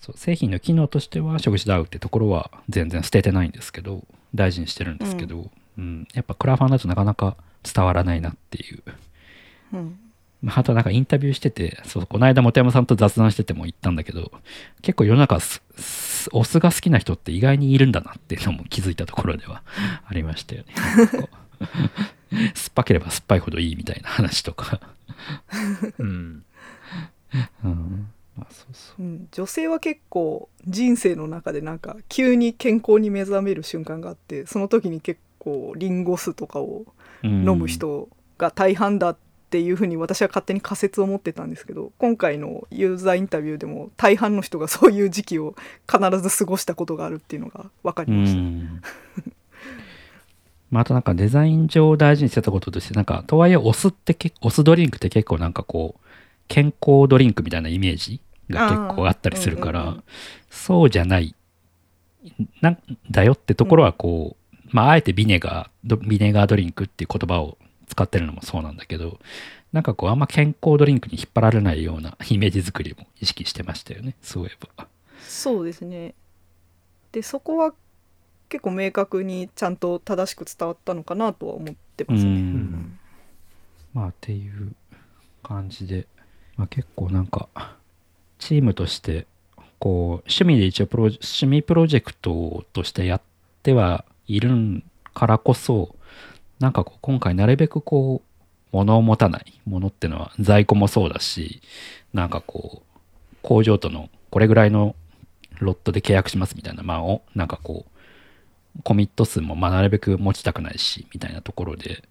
A: そう製品の機能としては食事と合うってところは全然捨ててないんですけど大事にしてるんですけど、うんやっぱクラファンだとなかなか伝わらないなっていう。
C: うん
A: まああとなんかインタビューしててそうこの間本山さんと雑談してても言ったんだけど結構世の中すすお酢が好きな人って意外にいるんだなっていうのも気づいたところではありましたよね。酸っぱければ酸っぱいほどいいみたいな話とか。
B: うん。
A: うんまあそうそう。
C: うん、女性は結構人生の中でなんか急に健康に目覚める瞬間があってその時に結構リンゴ酢とかを
A: うん。
C: 飲む人が大半だっていうふうに私は勝手に仮説を持ってたんですけど今回のユーザーインタビューでも大半の人がそういう時期を必ず過ごしたことがあるっていうのが分かり
A: う
C: ました。
A: ん。まあ、あとなんかデザイン上大事にしてたこととしてなんかとはいえお酢ってけお酢ドリンクって結構なんかこう健康ドリンクみたいなイメージが結構あったりするから、
C: うんうんうん
A: そうじゃないなんだよってところはこう、まああえてビネガードビネガードリンクっていう言葉を使ってるのもそうなんだけどなんかこうあんま健康ドリンクに引っ張られないようなイメージ作りも意識してましたよねそういえば。
C: そうですねでそこは結構明確にちゃんと正しく伝わったのかなとは思ってますね。
A: まあっていう感じで、まあ、結構なんかチームとしてこう趣味で一応プロ趣味プロジェクトとしてやってはいるからこそなんかこう今回なるべくこう物を持たないものってのは在庫もそうだしなんかこう工場とのこれぐらいのロットで契約しますみたいなまあなんかこうコミット数もまあなるべく持ちたくないしみたいなところで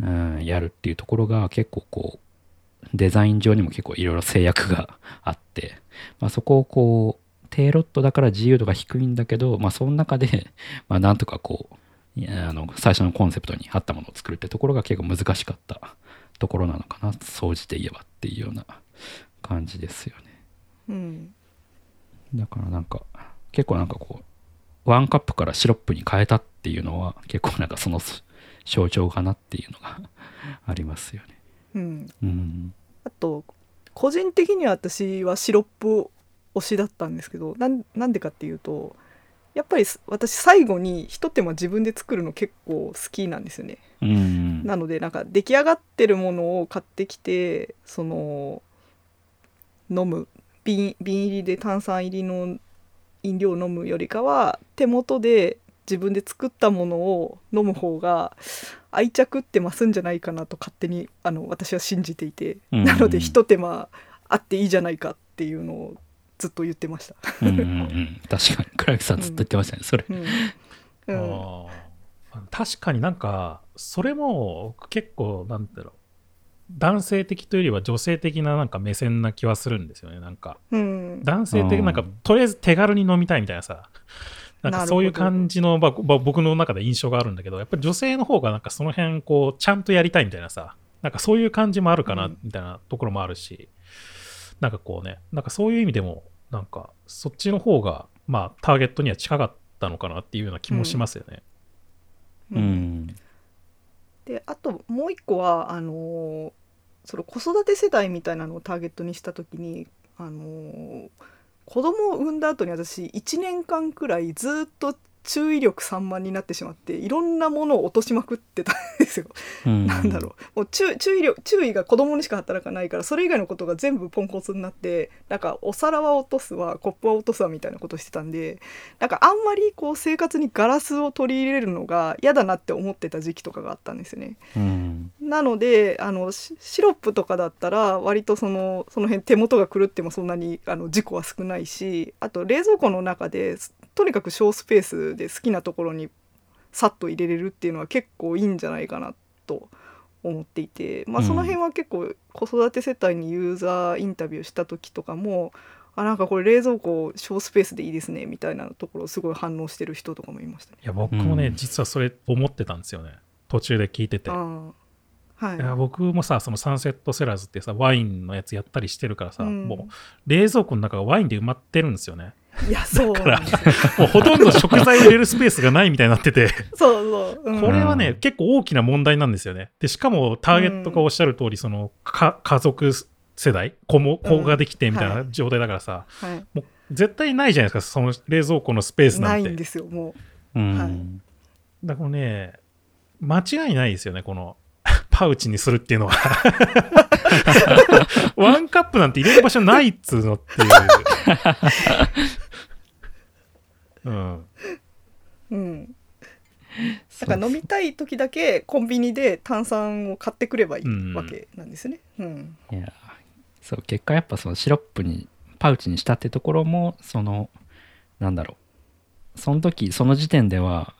A: うん、やるっていうところが結構こうデザイン上にも結構いろいろ制約があって、まあ、そこをこう低ロットだから自由度が低いんだけど、まあ、その中で、まあ、なんとかこうあの最初のコンセプトに合ったものを作るってところが結構難しかったところなのかな総じて言えばっていうような感じですよね。
C: うん。
A: だからなんか結構なんかこうワンカップからシロップに変えたっていうのは結構なんかその象徴かなっていうのがありますよね
C: うん。
A: うん。
C: あと個人的には私はシロップ推しだったんですけどなんなんでかっていうとやっぱりす私最後にひと手間自分で作るの結構好きなんですよね。
A: うん。
C: なのでなんか出来上がってるものを買ってきてその飲む瓶瓶入りで炭酸入りの飲料を飲むよりかは手元で自分で作ったものを飲む方が愛着って増すんじゃないかなと勝手にあの私は信じていて、
A: うん
C: なのでひと手間あっていいじゃないかっていうのをずっと言ってました。
A: うんうんうん。確かに倉木さんずっと言ってましたねそれ。
C: うん。うん。
B: あー確かになんかそれも結構なんだろう。男性的というよりは女性的ななんか目線な気はするんですよねなんか。
C: うん。
B: 男性的
A: うん
B: なんかとりあえず手軽に飲みたいみたいなさなんかそういう感じの、まあまあ僕の中で印象があるんだけどやっぱり女性の方がなんかその辺こうちゃんとやりたいみたいなさなんかそういう感じもあるかな
C: うん。
B: みたいなところもあるし、なんかこうねなんかそういう意味でもなんかそっちの方がまあターゲットには近かったのかなっていうような気もしますよね。
A: うん。
C: であともう一個はあのーその子育て世代みたいなのをターゲットにした時に、あのー子供を産んだ後に私1年間くらいずっと注意力散漫になってしまっていろんなものを落としまくってたんですよ。
A: うん
C: なんだろうもう注注意力注意が子供にしか働かないからそれ以外のことが全部ポンコツになってなんかお皿は落とすわコップは落とすわみたいなことしてたんでなんかあんまりこう生活にガラスを取り入れるのが嫌だなって思ってた時期とかがあったんですよね。
A: うん
C: なのであのシシロップとかだったら割とそのその辺手元が狂ってもそんなにあの事故は少ないしあと冷蔵庫の中ですとにかく小スペースで好きなところにさっと入れれるっていうのは結構いいんじゃないかなと思っていて、まあ、
A: うん。
C: その辺は結構子育て世帯にユーザーインタビューした時とかもあなんかこれ冷蔵庫小スペースでいいですねみたいなところすごい反応してる人とかもいましたね。
B: いや僕もね、
A: うん。
B: 実はそれ思ってたんですよね。途中で聞いてて。
C: はい。
B: いや僕もさそのサンセットセラーズってさワインのやつやったりしてるからさ、
C: うん。
B: もう冷蔵庫の中がワインで埋まってるんですよね
C: いやそう。なんですよ
B: もうほとんど食材を入れるスペースがないみたいになってて。
C: そうそう、うん。
B: これはね、
A: うん
B: 結構大きな問題なんですよね。でしかもターゲットがおっしゃる通り、そのか家族世代子も子ができてみたい
C: は
B: な状態だからさ、
C: はい。
B: もう絶対ないじゃないですかその冷蔵庫のスペースなて。
C: なんいんですよも
A: う。ん。
C: はい。
B: だからね間違いないですよねこのパウチにするっていうのは ワンカップなんて入れる場所ないっつうのっていう。うん。
C: ううんだから飲みたい時だけコンビニで炭酸を買ってくればいいわけなんですね。うん。
A: いやそう結果やっぱそのシロップにパウチにしたってところもそのなんだろう。その時その時点では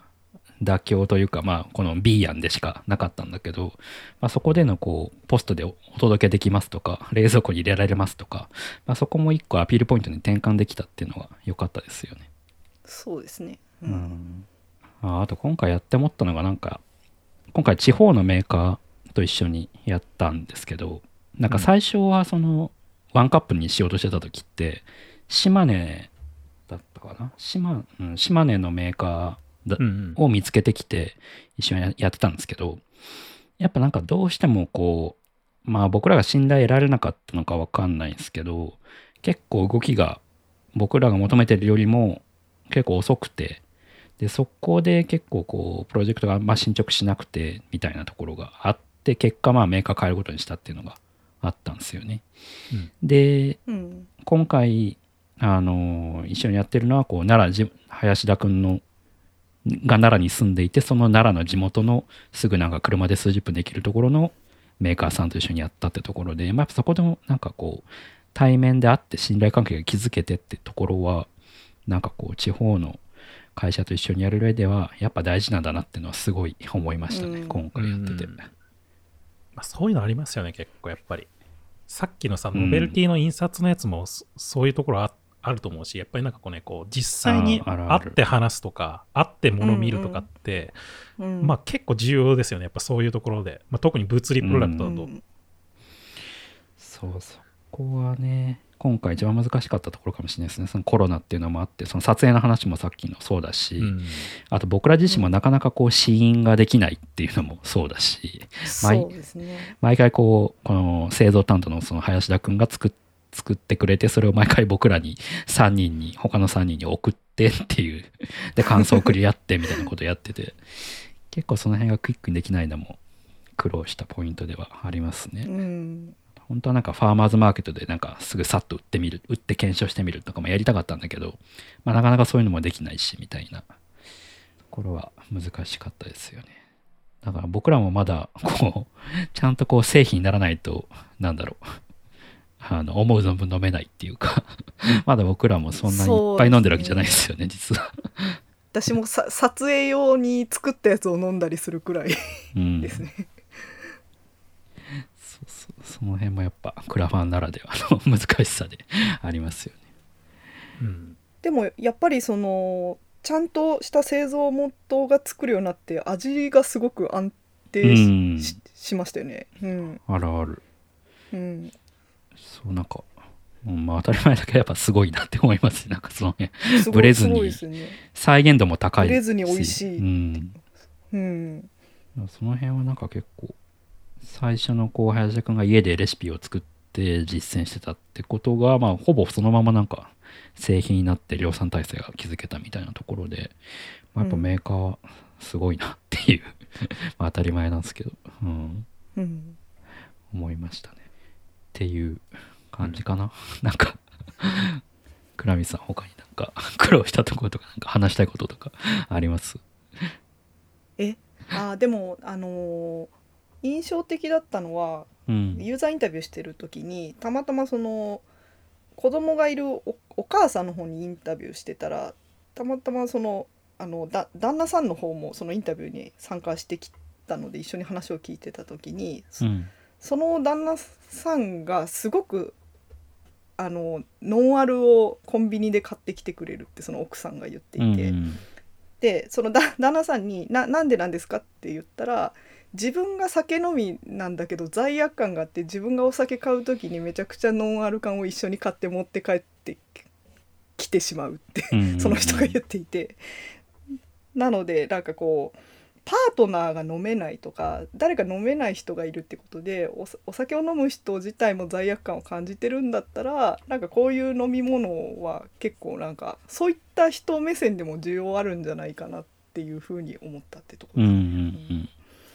A: 妥協というかまあこの B 案でしかなかったんだけど、まあ、そこでのこうポストでお届けできますとか冷蔵庫に入れられますとか、まあ、そこも一個アピールポイントに転換できたっていうのが良かったですよね。
C: そうですね。う
A: うん。んああと今回やって思ったのがなんか今回地方のメーカーと一緒にやったんですけどなんか最初はそのワンカップにしようとしてた時って島根だったかな？島,、うん、島根のメーカーを見つけてきて一緒にややってたんですけどやっぱなんかどうしてもこうまあ僕らが信頼得られなかったのかわかんないんですけど結構動きが僕らが求めてるよりも結構遅くてでそこで結構こうプロジェクトがあんま進捗しなくてみたいなところがあって結果まあメーカー変えることにしたっていうのがあったんですよね。
B: うん。
A: で
C: うん。
A: 今回あの一緒にやってるのはこう奈良じ林田君のが奈良に住んでいてその奈良の地元のすぐなんか車で数十分できるところのメーカーさんと一緒にやったってところで、まあ、そこでもなんかこう対面で会って信頼関係が築けてってところはなんかこう地方の会社と一緒にやる上ではやっぱ大事なんだなっていうのはすごい思いましたね、
C: うん。
A: 今回やってて。
B: うん。まあ、そういうのありますよね結構やっぱり。さっきのさ
A: うん。
B: ノベルティの印刷のやつもそそういうところああると思うしやっぱりなんかこうねこう実際に会って話すとか会って物見るとかって、
C: うん
B: まあ結構重要ですよねやっぱそういうところで、まあ、特に物理プロダクトだと、
C: うん
A: そうそうこはね今回一番難しかったところかもしれないですね。そのコロナっていうのもあってその撮影の話もさっきのそうだし、
B: うん。
A: あと僕ら自身もなかなかこう試飲ができないっていうのもそうだし
C: うですね
A: 毎回こうこの製造担当のその林田君が作っ作ってくれてそれを毎回僕らに3人に他の3人に送ってっていうで感想を送り合ってみたいなことをやってて。結構その辺がクイックにできないのも苦労したポイントではありますね。
C: うん。
A: 本当はなんかファーマーズマーケットでなんかすぐさっと売ってみる売って検証してみるとかもやりたかったんだけど、まあ、なかなかそういうのもできないしみたいな。ところは難しかったですよね。だから僕らもまだこうちゃんとこう製品にならないとなんだろうあの思う存分飲めないっていうかまだ僕らもそんなにいっぱい飲んでるわけじゃないですよね実は、
C: 私もさ撮影用に作ったやつを飲んだりするくらい
A: うん、
C: ですね、
A: そうそうその辺もやっぱクラファンならではの難しさで ありますよね。
B: うん。
C: でもやっぱりそのちゃんとした製造元が作るようになって味がすごく安定し,
A: うん。
C: し、しましたよね。うん。
A: あるある。
C: うん
A: そうなんか、うんまあ当たり前だけどやっぱすごいなって思いますね。なんかその辺。
C: すご
A: ブレずに。
C: ね。
A: 再現度も高い
C: ブレずに美味しい。
A: うん、
C: うん。
A: その辺はなんか結構最初のこう林田君が家でレシピを作って実践してたってことがまあほぼそのままなんか製品になって量産体制が築けたみたいなところで、まあ、やっぱメーカーはすごいなっていう、まあ当たり前なんですけど、うん、
C: うん。
A: 思いましたね。っていう感じかな、なんか倉見さん他になんか 苦労したところとかなんか話したいこととか あります？
C: え？あーでもあのー印象的だったのは
A: うん。
C: ユーザーインタビューしてる時にたまたまその子供がいるおお母さんの方にインタビューしてたらたまたまそのあのだ旦那さんの方もそのインタビューに参加してきたので一緒に話を聞いてた時に、そ
A: うん。
C: その旦那さんがすごくあのノンアルをコンビニで買ってきてくれるってその奥さんが言っていて。
A: うん
C: でそのだ旦那さんにな「なんでなんですか?」って言ったら自分が酒飲みなんだけど罪悪感があって自分がお酒買う時にめちゃくちゃノンアル缶を一緒に買って持って帰ってきてしまうって
A: うん
C: その人が言っていてなのでなんかこうパートナーが飲めないとか誰か飲めない人がいるってことでおお酒を飲む人自体も罪悪感を感じてるんだったらなんかこういう飲み物は結構なんかそういった人目線でも需要あるんじゃないかなっていうふうに思ったってところ。
A: うんうん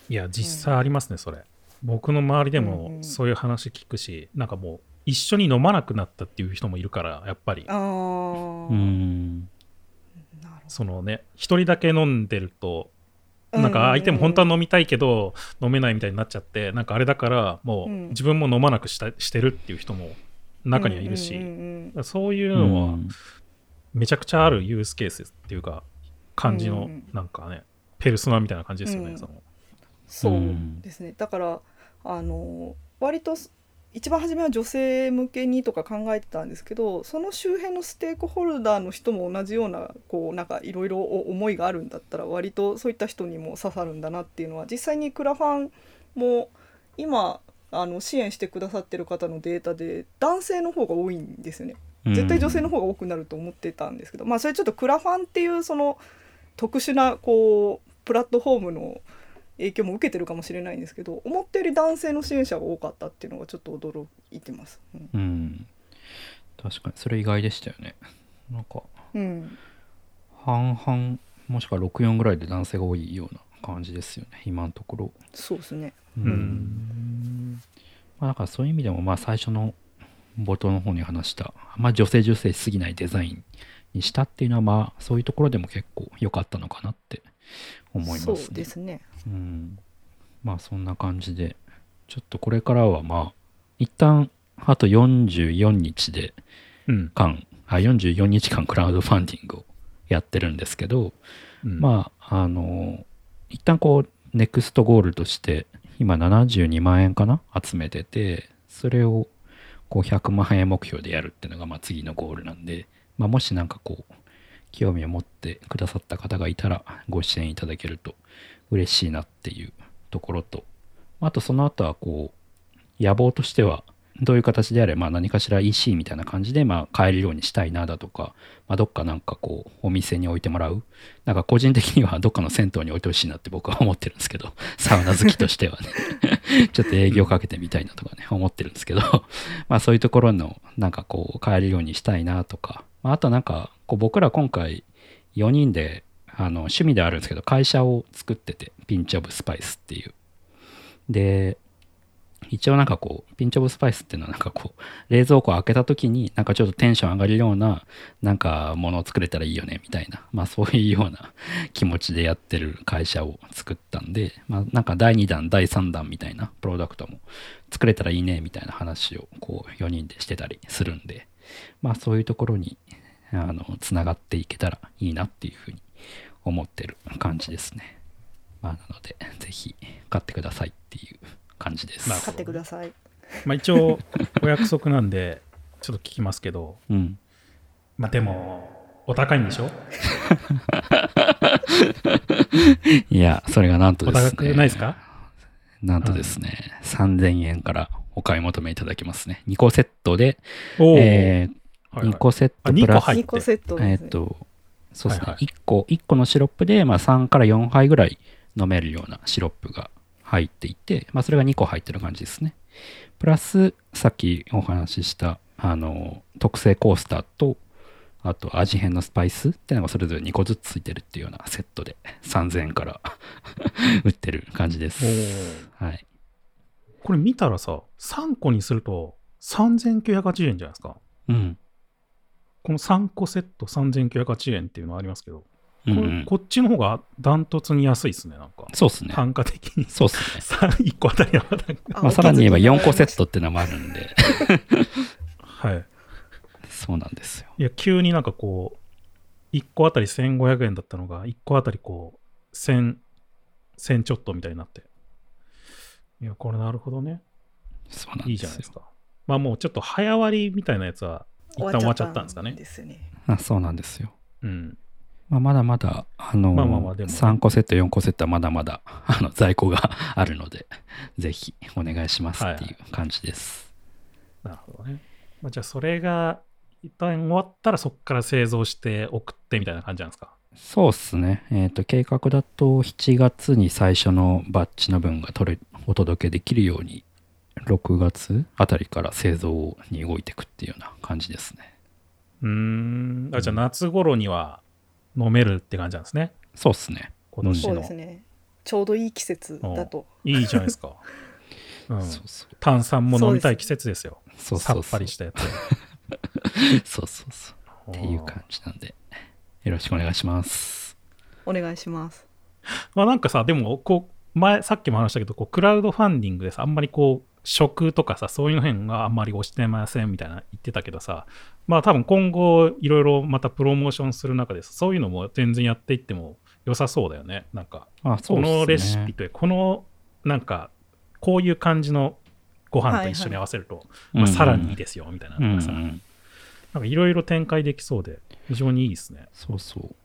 B: いや実際ありますねそれ。僕の周りで
C: うん
B: も
C: うん。
B: そういう話聞くし、なんかもう一緒に飲まなくなったっていう人もいるからやっぱり。
C: ああ、
A: うん。
B: そのね一人だけ飲んでると
C: ど
B: なんか相手も本当は
C: の
B: 飲みたいけど飲めないみたいになっちゃってなんかあれだからも
C: う
B: うん。自分も飲まなくしたしてるっていう人も中にはいるし、そういうのはめちゃくちゃあるユースケースっていうか感じのなんかねペルソナみたいな感じですよね、
C: うん。
B: その。
C: そう
A: うん。
C: ですね。だからあの割とす一番初めは女性向けにとか考えてたんですけどその周辺のステークホルダーの人も同じようなこうなんかいろいろ思いがあるんだったら割とそういった人にも刺さるんだなっていうのは実際にクラファンも今あの支援してくださってる方のデータで男性の方が多いんですよね。絶対女性の方が多くなると思ってたんですけど、まあそれちょっとクラファンっていうその特殊なこうプラットフォームの影響も受けてるかもしれないんですけど思ったより男性の支援者が多かったっていうのがちょっと驚いてます。うん。
A: うん。確かにそれ意外でしたよね。なんか
C: うん。
A: 半々もしくは64ぐらいで男性が多いような感じですよね。今のところ。
C: そうですね。
A: うん。まあだからそういう意味でもまあ最初の冒頭の方に話したあんま女性女性しすぎないデザインにしたっていうのはまあそういうところでも結構良かったのかなって思いますね。
C: そうですね。
A: うん、まあそんな感じでちょっとこれからはまあ一旦あと44日で
B: うん
A: 間あ44日間クラウドファンディングをやってるんですけど、
B: うん
A: まああの一旦こうネクストゴールとして今72万円かな集めててそれをこう100万円目標でやるっていうのがまあ次のゴールなんで、まあ、もしなんかこう興味を持ってくださった方がいたらご支援いただけると嬉しいなっていうところとあとその後はこう野望としてはどういう形であれ、まあ、何かしら EC みたいな感じで、まあ、買えるようにしたいなだとか、まあ、どっかなんかこう、お店に置いてもらう。なんか個人的にはどっかの銭湯に置いてほしいなって僕は思ってるんですけど、サウナ好きとしてはね、ちょっと営業かけてみたいなとかね、思ってるんですけど、まあそういうところの、なんかこう、買えるようにしたいなとか、まあ、あとなんか、僕ら今回4人で、あの、趣味であるんですけど、会社を作ってて、ピンチオブスパイスっていう。で、一応なんかこう、ピンチオブスパイスっていうのはなんかこう、冷蔵庫開けた時になんかちょっとテンション上がるような、なんかものを作れたらいいよねみたいな、まあそういうような 気持ちでやってる会社を作ったんで、まあなんか第2弾、第3弾みたいなプロダクトも作れたらいいねみたいな話をこう4人でしてたりするんで、まあそういうところに、あの、つながっていけたらいいなっていうふうに思ってる感じですね。まあなので、ぜひ買ってくださいっていう感じです。
C: 買ってください。
B: まあ一応、お約束なんで、ちょっと聞きますけど、
A: うん。
B: まあでも、お高いんでしょ？
A: いや、それがなんと
B: お
A: ですね。
B: 高くないですか？
A: なんとですね、3000円からお買い求めいただけますね。2個セットで、
B: おお、
A: えー、
B: はいはい。
A: 2個セッ
B: あ
A: トプラス、
B: 2個入って。
C: 2個セットですね。
A: えーっと、そうですね、
B: はいはい。
A: 1個、1個のシロップで、まあ、3から4杯ぐらい飲めるようなシロップが入っていて、まあ、それが2個入ってる感じですね。プラス、さっきお話しした、あの、特製コースターと、あと味変のスパイスっていうのがそれぞれ2個ずつついてるっていうようなセットで3000円から 売ってる感じです。はい。
B: これ見たらさ、3個にすると3980円じゃないですか。
A: うん。
B: この3個セット3980円っていうのありますけど、
A: うんうん
B: こっちの方がダントツに安いですね、なんか。
A: そうっすね。
B: 単価的に。
A: そうっすね。
B: さ1個あたりの値段が。
A: まあ、さらに言えば4個セッ
C: ト
A: トっていうのもあるんで、
B: はい。
A: そうなんですよ。
B: いや、急になんかこう、1個あたり1500円だったのが、1個あたりこう、1000、1000ちょっとみたいになって。いや、これなるほどね。
A: そうなんですよ。
B: いいじゃないですか。まあもうちょっと早割りみたいなやつは、一旦終わっちゃったんですかね。
C: ですよね
A: あそうなんですよ。
B: うん。
A: まあ、まだまだ、あの、
B: まあまあまあでもね
A: 3個セット、4個セットはまだまだ、あの、在庫が あるので、ぜひお願いしますっていう感じです。
B: なるほどね。まあ、じゃあそれが、一旦終わったらそこから製造して送ってみたいな感じなんですか？
A: そうっすね。えっ、と、計画だと7月に最初のバッジの分が取れ、お届けできるように、6月あたりから製造に動いていくっていうような感じですね。
B: うーん。あじゃあ夏頃には飲めるって感じなんですね。
A: そうっすね。
B: 今年の。
C: ですねちょうどいい季節だと
B: いいじゃないですか。うん、
A: そうそう。
B: 炭酸も飲みたい季節ですよ。
A: そうそうそう
B: さっぱりしたやつ。
A: そうそうそう。っていう感じなんで、よろしくお願いします。
C: お願いします
B: まあなんかさ、でも、こう、前、さっきも話したけど、こう、クラウドファンディングでさ、あんまりこう、食とかさ、そういうの辺があんまり押してませんみたいな言ってたけどさ、まあ多分今後、いろいろまたプロモーションする中でさ、そういうのも全然やっていっても良さそうだよね。なんか、
A: あ、そう
B: こ。のレシピという、この、なんか、こういう感じのご飯と一緒に合わせると、まあ、さらにいいですよ、みたいな
A: うんうん
B: のがさ、なんかいろいろ展開できそうで、非常にいいですね。
A: そうそう。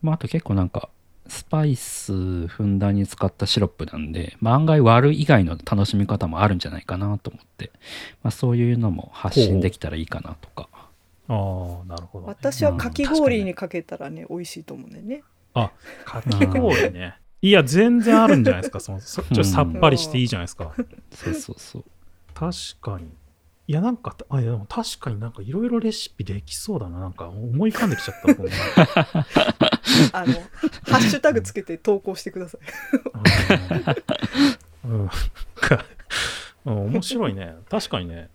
A: まあ、あと結構なんか、スパイスふんだんに使ったシロップなんで、まあ、案外割る以外の楽しみ方もあるんじゃないかなと思って、まあ、そういうのも発信できたらいいかなとか。
B: ああ、なるほど、ね。
C: 私はかき氷にかけたらね美味しいと思うんだよね
B: あ、かき氷ね。いや、全然あるんじゃないですか。そのそちょっとさっぱりしていいじゃないですか。
A: そうそうそう。
B: 確かに。いや、なんか、あいやでも確かになんかいろいろレシピできそうだな。なんか思い浮かんできちゃった。
C: あのハッシュタグつけて投稿してください
B: うん面白いね。確かにね。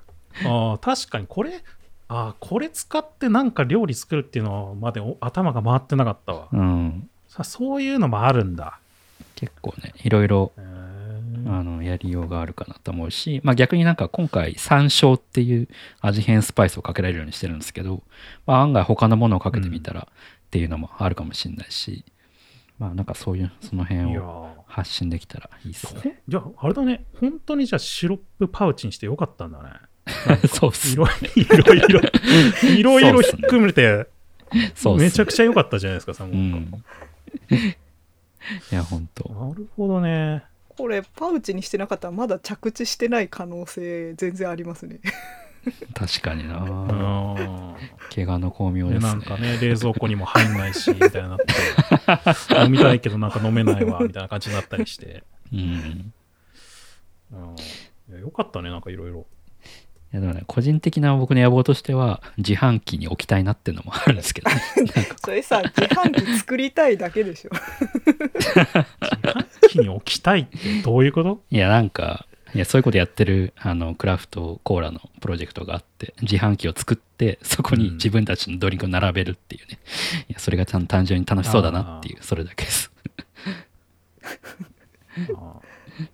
B: ああ、確かにこれ、ああ、これ使ってなんか料理作るっていうのまでお頭が回ってなかったわ。
A: うん。
B: さそういうのもあるんだ。
A: 結構ね、いろいろ、
B: へー
A: あの、やりようがあるかなと思うし、まあ逆になんか今回、山椒っていう味変スパイスをかけられるようにしてるんですけど、まあ案外他のものをかけてみたらっていうのもあるかもしれないし、まあなんかそういう、その辺を
B: ー
A: 発信できたらいいですね。
B: じゃあ、あれだね。本当にじゃあシロップパウチにしてよかったんだね。
A: そうっす
B: いろいろ、いろいろ、いひ っくめて、めちゃくちゃ良かったじゃないですか、さ、
A: う
B: もう。
A: ん。いや、本当
B: なるほどね。
C: これパウチにしてなかったらまだ着地してない可能性全然ありますね。
A: 確かにな。
B: うん。
A: 怪我の巧妙で
B: すなんかね冷蔵庫にも入んないしみたいになって。飲みたいけどなんか飲めないわみたいな感じになったりして、
A: うん。
B: うん、いやよかったねなんかいろいろ
A: いやでもね個人的な僕の野望としては自販機に置きたいなっていうのもあるんですけどね。
C: それさ自販機作りたいだけでしょ。
B: 自販機に置きたいってどういうこと？
A: いやなんかいやそういうことやってるあのクラフトコーラのプロジェクトがあって自販機を作ってそこに自分たちのドリンクを並べるっていうね、いやそれが単単純に楽しそうだなっていうそれだけです。
B: あー。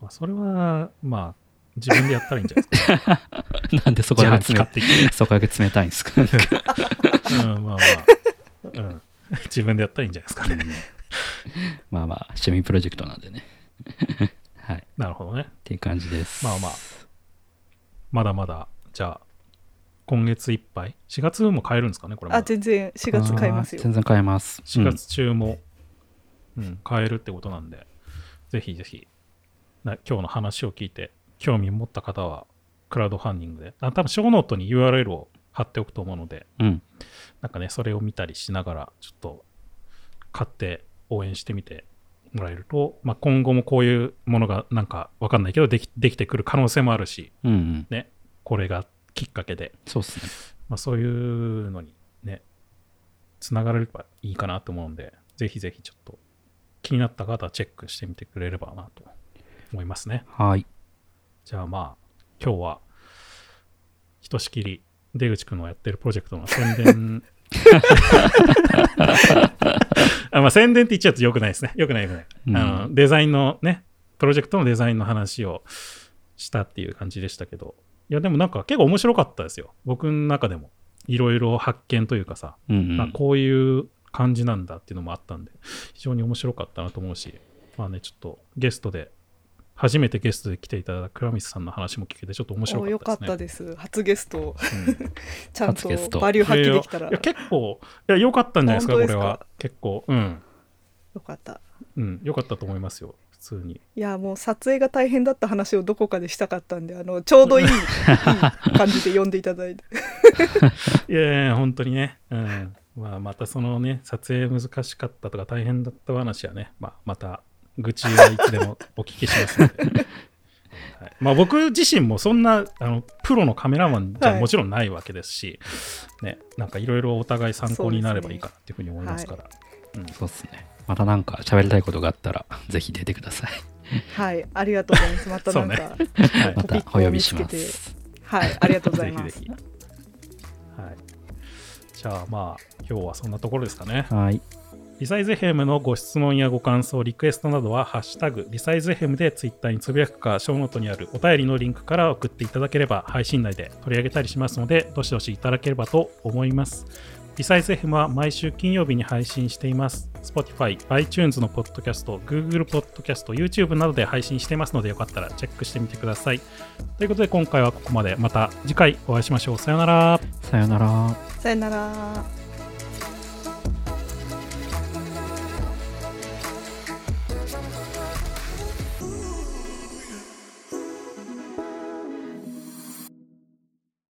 B: まあそれはまあ自分でやったらいいんじゃないですか。
A: なんでそこだけ冷そこだけ冷たいんですか？
B: うん、まあまあ、うん。自分でやったらいいんじゃないですかね。
A: まあまあ趣味プロジェクトなんでね。はい。っ
B: なるほどね。
A: ていう感じです。
B: まあまあ、まだまだ、じゃあ、今月いっぱい ?4 月も買えるんですかね、これ。
C: あ全然4月買いますよ。
A: 全然買えます。
B: 4月中も、うん、買えるってことなんで、ぜひぜひ、な今日の話を聞いて、興味を持った方は、クラウドファンディングで、あ多分、ショーノートに URL を貼っておくと思うので、
A: うん、うん
B: なんかね、それを見たりしながら、ちょっと買って応援してみてもらえると、まあ、今後もこういうものがなんかわかんないけどでき、できてくる可能性もあるし、
A: うんうん。
B: ね、これがきっかけで、
A: そうっすね。
B: まあ、そういうのにね、つながればいいかなと思うんで、ぜひぜひちょっと気になった方はチェックしてみてくれればなと思いますね。
A: はい
B: じゃあまあ、今日は、ひとしきり出口くんのやってるプロジェクトの宣伝 あ、まあ、宣伝って言っちゃうとよくないですね。よくないよくない。
A: うん
B: あのデザインのね、プロジェクトのデザインの話をしたっていう感じでしたけど、いや、でもなんか結構面白かったですよ。僕の中でも。いろいろ発見というかさ、
A: うんうん
B: まあこういう感じなんだっていうのもあったんで、非常に面白かったなと思うし、まあね、ちょっとゲストで、初めてゲストで来ていただいた倉光さんの話も聞けて、ちょっと面白
C: かった
B: かったですね。
C: です初ゲスト
B: うん
C: ちゃんとバリュー発揮できたら
B: いや結構、いや、良かったんじゃないですか、これは。結構、うん。
C: よかった
B: うん、良かったと思いますよ、普通に。
C: いやもう撮影が大変だった話をどこかでしたかったんであのちょうどいい いい感じで呼んでいただいて
B: いやいや、本当にね。うん。まあ、またそのね、撮影難しかったとか大変だった話はね、まあ、また、愚痴はいつでもお聞きしますので。はい、まあ僕自身もそんなあのプロのカメラマンじゃ
C: はい。
B: もちろんないわけですし、ね、なんかいろいろお互い参考になればいいかなっていうふうに思いますから。うん。
A: そうっすね。またなんか喋りたいことがあったらぜひ出てください。
C: はい。ありがとうございます。またなんか、
B: はい。
A: またお呼びします。
C: はい。ありがとうございます。
B: ぜひぜひ。はい。じゃあまあ、今日はそんなところですかね。
A: はい
B: リサイズヘムのご質問やご感想、リクエストなどは、ハッシュタグ、リサイズヘムでツイッターにつぶやくか、ショーノートにあるお便りのリンクから送っていただければ、配信内で取り上げたりしますので、どしどしいただければと思います。リサイズヘムは毎週金曜日に配信しています。Spotify、iTunes のポッドキャスト、Google ポッドキャスト、YouTube などで配信していますので、よかったらチェックしてみてください。ということで、今回はここまで。また次回お会いしましょう。さようなら。
A: さよなら
C: さよなら